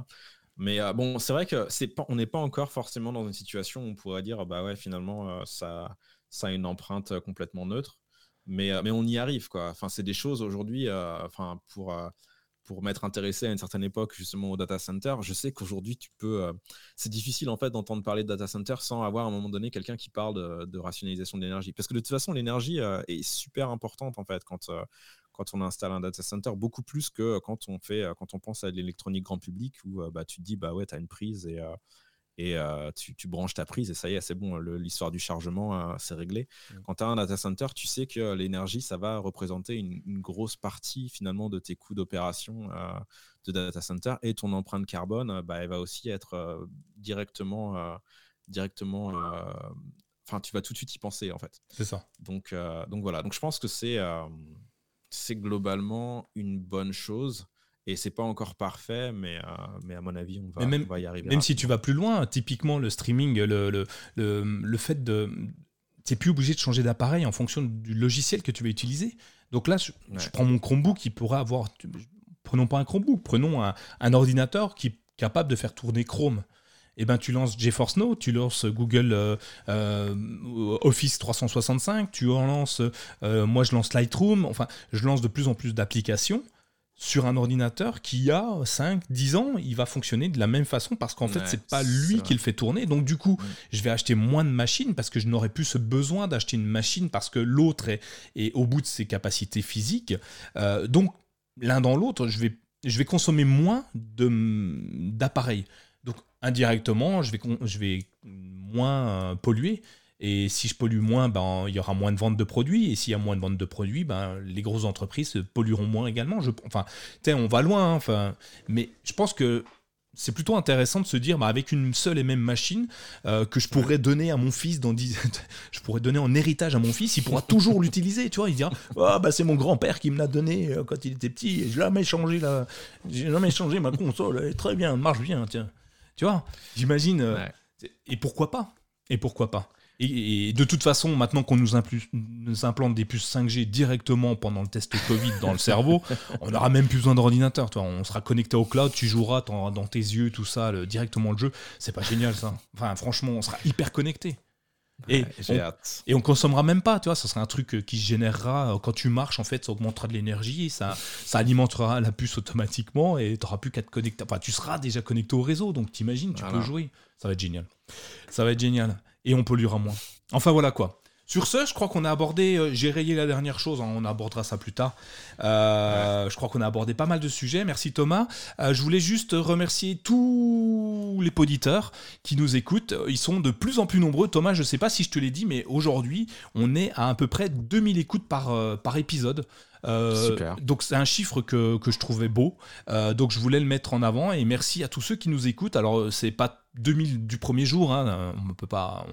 Mais euh, bon, c'est vrai que c'est on n'est pas encore forcément dans une situation où on pourrait dire bah ouais finalement euh, ça, a une empreinte euh, complètement neutre. Mais, mais on y arrive quoi. Enfin, c'est des choses aujourd'hui. Enfin, pour pour m'être intéressé à une certaine époque justement au data center, je sais qu'aujourd'hui tu peux. C'est difficile en fait d'entendre parler de data center sans avoir à un moment donné quelqu'un qui parle de, rationalisation de l'énergie. Parce que de toute façon, l'énergie est super importante en fait quand, euh, quand on installe un data center, beaucoup plus que quand on, fait, quand on pense à l'électronique grand public où bah, tu te dis, bah ouais, tu as une prise et et euh, tu, branches ta prise et ça y est, c'est bon, l'histoire du chargement, euh, c'est réglé. Mmh. Quand tu as un data center, tu sais que l'énergie, ça va représenter une, grosse partie finalement de tes coûts d'opération euh, de data center et ton empreinte carbone, bah, elle va aussi être directement, directement enfin, tu vas tout de suite y penser en fait. C'est ça. Donc, donc voilà. Donc je pense que c'est c'est globalement une bonne chose. Et c'est pas encore parfait, mais, euh, mais à mon avis, on va, même, y arriver. Même si tu vas plus loin, typiquement le streaming, le, le, le, fait de. Tu n'es plus obligé de changer d'appareil en fonction du logiciel que tu vas utiliser. Donc là, je, prends mon Chromebook qui pourrait avoir. Prenons pas un Chromebook, prenons un, un ordinateur qui est capable de faire tourner Chrome. Eh ben, tu lances GeForce Now, tu lances Google euh, euh, Office 365, tu lances, moi je lance Lightroom, enfin, je lance de plus en plus d'applications sur un ordinateur qui a 5, 10 ans, il va fonctionner de la même façon parce qu'en fait, c'est pas lui qui le fait tourner. Donc, du coup, je vais acheter moins de machines parce que je n'aurai plus ce besoin d'acheter une machine parce que l'autre est, au bout de ses capacités physiques. Euh, donc, l'un dans l'autre, je vais, je vais consommer moins d'appareils. Indirectement, je vais, je vais moins euh, polluer. Et si je pollue moins, ben, il y aura moins de ventes de produits. Et s'il y a moins de ventes de produits, ben, les grosses entreprises pollueront moins également. Je, enfin, on va loin. Hein, enfin, mais je pense que c'est plutôt intéressant de se dire, bah, avec une seule et même machine euh, que je pourrais donner à mon fils, dans <laughs> je pourrais donner en héritage à mon fils, il pourra toujours l'utiliser, tu vois. Il dira, ah, bah, c'est mon grand-père qui me l'a donné euh, quand il était petit, et je jamais changé la, j'ai jamais changé ma console, elle est très bien, marche bien, tiens. Tu vois, j'imagine. Euh, et pourquoi pas? Et pourquoi pas? Et, de toute façon, maintenant qu'on nous, nous, implante des puces 5G directement pendant le test Covid dans le cerveau, <laughs> on n'aura même plus besoin d'ordinateur. On sera connecté au cloud, tu joueras dans tes yeux, tout ça, directement le jeu. C'est pas génial ça. Enfin, franchement, on sera hyper connecté. Et, on, hâte. et on consommera même pas, tu vois, ça sera un truc euh, qui se générera euh, quand tu marches, en fait, ça augmentera de l'énergie, ça, ça alimentera la puce automatiquement et tu n'auras plus qu'à te connecter. Enfin, tu seras déjà connecté au réseau, donc t'imagines, tu peux jouer. Ça va être génial. Ça va être génial et on polluera moins. Enfin voilà quoi. Sur ce, je crois qu'on a abordé, euh, j'ai rayé la dernière chose, hein, on abordera ça plus tard. Euh, je crois qu'on a abordé pas mal de sujets. Merci Thomas. Euh, je voulais juste remercier tous les poditeurs qui nous écoutent. Ils sont de plus en plus nombreux. Thomas, je ne sais pas si je te l'ai dit, mais aujourd'hui, on est à à peu près 2000 écoutes par, par épisode. donc c'est un chiffre que, que, je trouvais beau. donc je voulais le mettre en avant et merci à tous ceux qui nous écoutent. Alors c'est pas 2000 du premier jour, hein, on peut pas,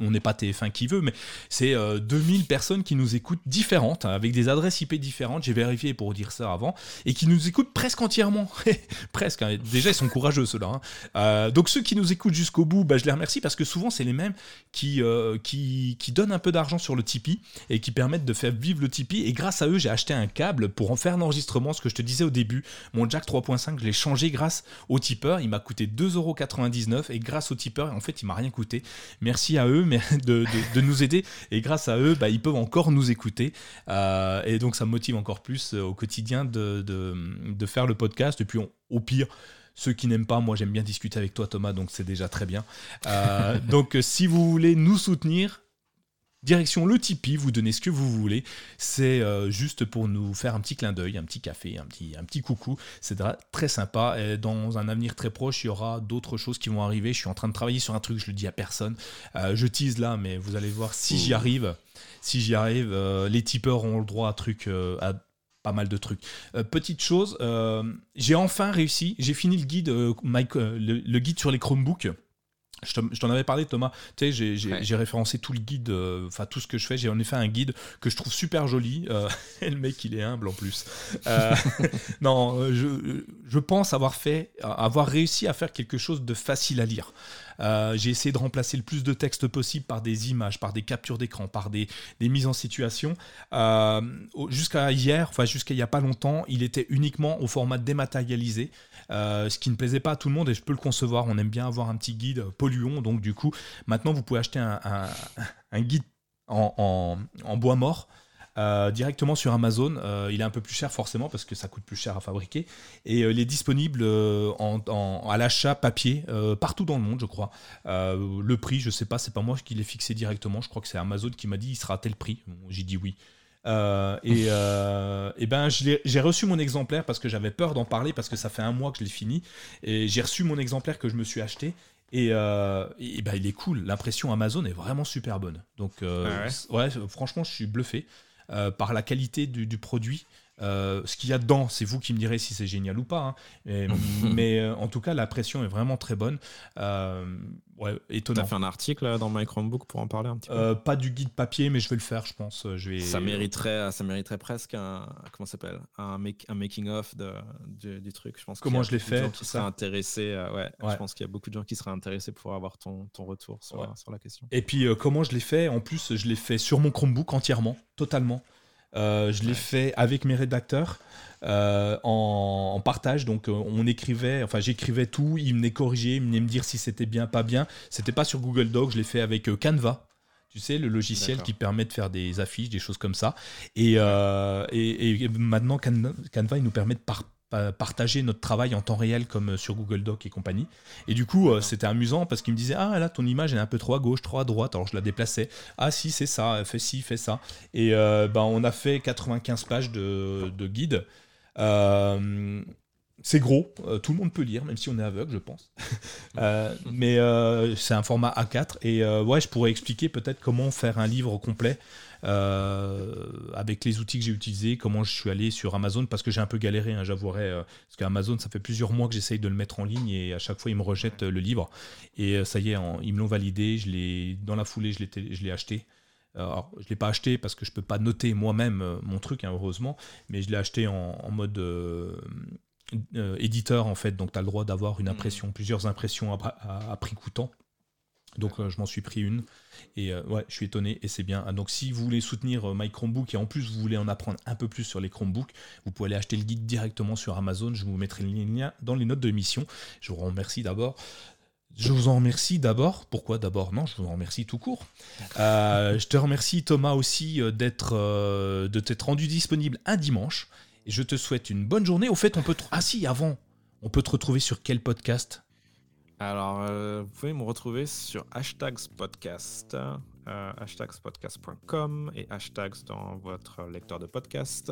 on n'est pas TF1 qui veut, mais c'est 2000 euh, personnes qui nous écoutent différentes, hein, avec des adresses IP différentes, j'ai vérifié pour dire ça avant, et qui nous écoutent presque entièrement. <laughs> presque, hein. déjà ils sont courageux ceux-là. Euh, donc ceux qui nous écoutent jusqu'au bout, bah, je les remercie parce que souvent c'est les mêmes qui, euh, qui, qui, donnent un peu d'argent sur le Tipeee et qui permettent de faire vivre le Tipeee, et grâce à eux j'ai acheté un câble pour en faire l'enregistrement, ce que je te disais au début, mon jack 3.5 je l'ai changé grâce au tipeur, il m'a coûté 2,99€ et grâce aux tipeurs, en fait, il m'a rien coûté. Merci à eux <laughs> de, nous aider et grâce à eux, bah, ils peuvent encore nous écouter euh, et donc ça me motive encore plus euh, au quotidien de, faire le podcast. Et puis au pire, ceux qui n'aiment pas, moi j'aime bien discuter avec toi Thomas, donc c'est déjà très bien. Euh, <laughs> donc si vous voulez nous soutenir, Direction le Tipeee, vous donnez ce que vous voulez. C'est euh, juste pour nous faire un petit clin d'œil, un petit café, un petit, un petit coucou. C'est très sympa. Et dans un avenir très proche, il y aura d'autres choses qui vont arriver. Je suis en train de travailler sur un truc, je le dis à personne. Euh, je tease là, mais vous allez voir si j'y arrive. Si j'y arrive, euh, les tipeurs auront le droit à, truc, à pas mal de trucs. petite chose, j'ai enfin réussi, j'ai fini le guide, le, guide sur les Chromebooks. Je t'en avais parlé, Thomas. Tu sais, j'ai référencé tout le guide, euh, enfin tout ce que je fais. J'ai en effet un guide que je trouve super joli. Euh, <laughs> et le mec, il est humble en plus. Euh, <laughs> non, je, je, pense avoir fait, avoir réussi à faire quelque chose de facile à lire. Euh, j'ai essayé de remplacer le plus de texte possible par des images, par des captures d'écran, par des, mises en situation. Euh, jusqu'à hier, enfin jusqu'à il n'y a pas longtemps, il était uniquement au format dématérialisé, euh, ce qui ne plaisait pas à tout le monde et je peux le concevoir. On aime bien avoir un petit guide polluant, donc du coup, maintenant vous pouvez acheter un, guide en, bois mort. Directement sur Amazon. il est un peu plus cher forcément parce que ça coûte plus cher à fabriquer. Et il est disponible en, à l'achat papier partout dans le monde, je crois. le prix, je sais pas, c'est pas moi qui l'ai fixé directement. Je crois que c'est Amazon qui m'a dit il sera à tel prix. J'ai dit oui. Euh, et, euh, et, ben j'ai reçu mon exemplaire parce que j'avais peur d'en parler parce que ça fait un mois que je l'ai fini et j'ai reçu mon exemplaire que je me suis acheté et, euh, et ben il est cool l'impression Amazon est vraiment super bonne donc ah ouais. franchement je suis bluffé par la qualité du, du produit euh, ce qu'il y a dedans, c'est vous qui me direz si c'est génial ou pas. Hein. <laughs> mais euh, en tout cas, la pression est vraiment très bonne. Euh, ouais, étonnant. T'as fait un article dans My Chromebook pour en parler un petit peu Pas du guide papier, mais je vais le faire, je pense. Je vais... Ça mériterait, ça mériterait presque un comment s'appelle? Un, un making of de, du, truc. Je pense. Comment je l'ai fait Qui seraient intéressés. ouais, Je pense qu'il y a beaucoup de gens qui seraient intéressés pour avoir ton, ton retour sur, sur la question. Et puis comment je l'ai fait? En plus, je l'ai fait sur mon Chromebook entièrement, totalement. Euh, je l'ai fait avec mes rédacteurs euh, en, partage. Donc, euh, on écrivait, enfin, j'écrivais tout. Ils venaient corriger, ils venaient me dire si c'était bien, pas bien. C'était pas sur Google Docs, je l'ai fait avec Canva. Tu sais, le logiciel qui permet de faire des affiches, des choses comme ça. Et, et, maintenant, Canva, il nous permet de par partager notre travail en temps réel comme euh, sur Google Doc et compagnie. Et du coup, euh, c'était amusant parce qu'il me disait Ah là, ton image est un peu trop à gauche, trop à droite. Alors je la déplaçais. Ah si, c'est ça, fais ci, fais ça. Et euh, ben, on a fait 95 pages de, de guide. C'est gros, tout le monde peut lire, même si on est aveugle, je pense. <laughs> mais c'est un format A4. Et ouais, je pourrais expliquer peut-être comment faire un livre complet euh, avec les outils que j'ai utilisés, comment je suis allé sur Amazon, parce que j'ai un peu galéré, hein, j'avouerai, euh, parce qu'Amazon, ça fait plusieurs mois que j'essaye de le mettre en ligne et à chaque fois, ils me rejettent le livre. Et euh, ça y est, ils me l'ont validé, je dans la foulée, je l'ai acheté. Alors, je ne l'ai pas acheté parce que je ne peux pas noter moi-même mon truc, hein, heureusement, mais je l'ai acheté en, mode éditeur, en fait. Donc, tu as le droit d'avoir une mmh. impression, plusieurs impressions à prix coûtant. Donc euh, je m'en suis pris une et euh, ouais, je suis étonné et c'est bien. Donc si vous voulez soutenir euh, My Chromebook et en plus vous voulez en apprendre un peu plus sur les Chromebooks, vous pouvez aller acheter le guide directement sur Amazon. Je vous mettrai le lien dans les notes de l'émission. Je vous remercie d'abord. Je vous en remercie d'abord. Pourquoi d'abord? Non, je vous en remercie tout court. <laughs> je te remercie Thomas aussi d'être de t'être rendu disponible un dimanche. Je te souhaite une bonne journée. Au fait, on peut ah si avant, on peut te retrouver sur quel podcast? Alors, euh, vous pouvez me retrouver sur hashtags podcast, euh, hashtagspodcast.com et hashtags dans votre lecteur de podcast.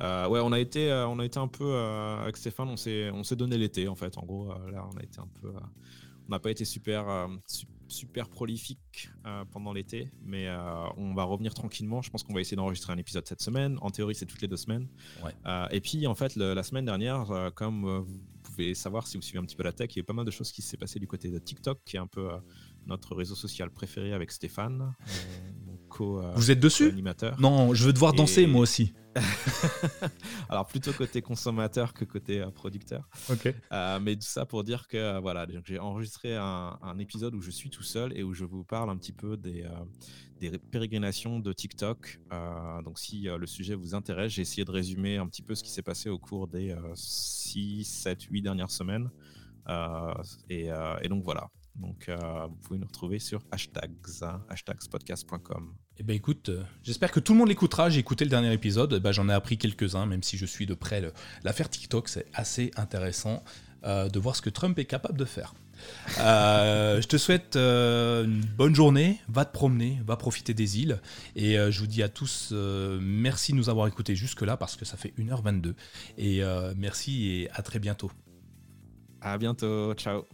Euh, ouais, on a été, on a été un peu avec Stéphane, on s'est, on s'est donné l'été en fait. En gros, là, on a été un peu, on n'a pas été super prolifique pendant l'été, mais on va revenir tranquillement. Je pense qu'on va essayer d'enregistrer un épisode cette semaine. En théorie, c'est toutes les deux semaines. Ouais. et puis, en fait, la semaine dernière, comme pouvez savoir si vous suivez un petit peu la tech, il y a pas mal de choses qui s'est passé du côté de TikTok, qui est un peu euh, notre réseau social préféré avec Stéphane, co euh, Vous êtes dessus animateur. Non, je veux devoir danser moi aussi. <laughs> Alors plutôt côté consommateur que côté euh, producteur. Ok. mais tout ça pour dire que voilà, j'ai enregistré un, épisode où je suis tout seul et où je vous parle un petit peu des, des pérégrinations de TikTok. donc si le sujet vous intéresse, j'ai essayé de résumer un petit peu ce qui s'est passé au cours des 6, 7, 8 dernières semaines. et, et donc voilà. Donc, euh, vous pouvez nous retrouver sur hashtags, hashtagspodcast.com. Eh ben écoute, euh, j'espère que tout le monde l'écoutera. J'ai écouté le dernier épisode, ben, j'en ai appris quelques-uns, même si je suis de près l'affaire TikTok. C'est assez intéressant euh, de voir ce que Trump est capable de faire. je te souhaite une bonne journée, va te promener, va profiter des îles. Et je vous dis à tous merci de nous avoir écoutés jusque-là parce que ça fait 1h22. Et merci et à très bientôt. À bientôt, ciao.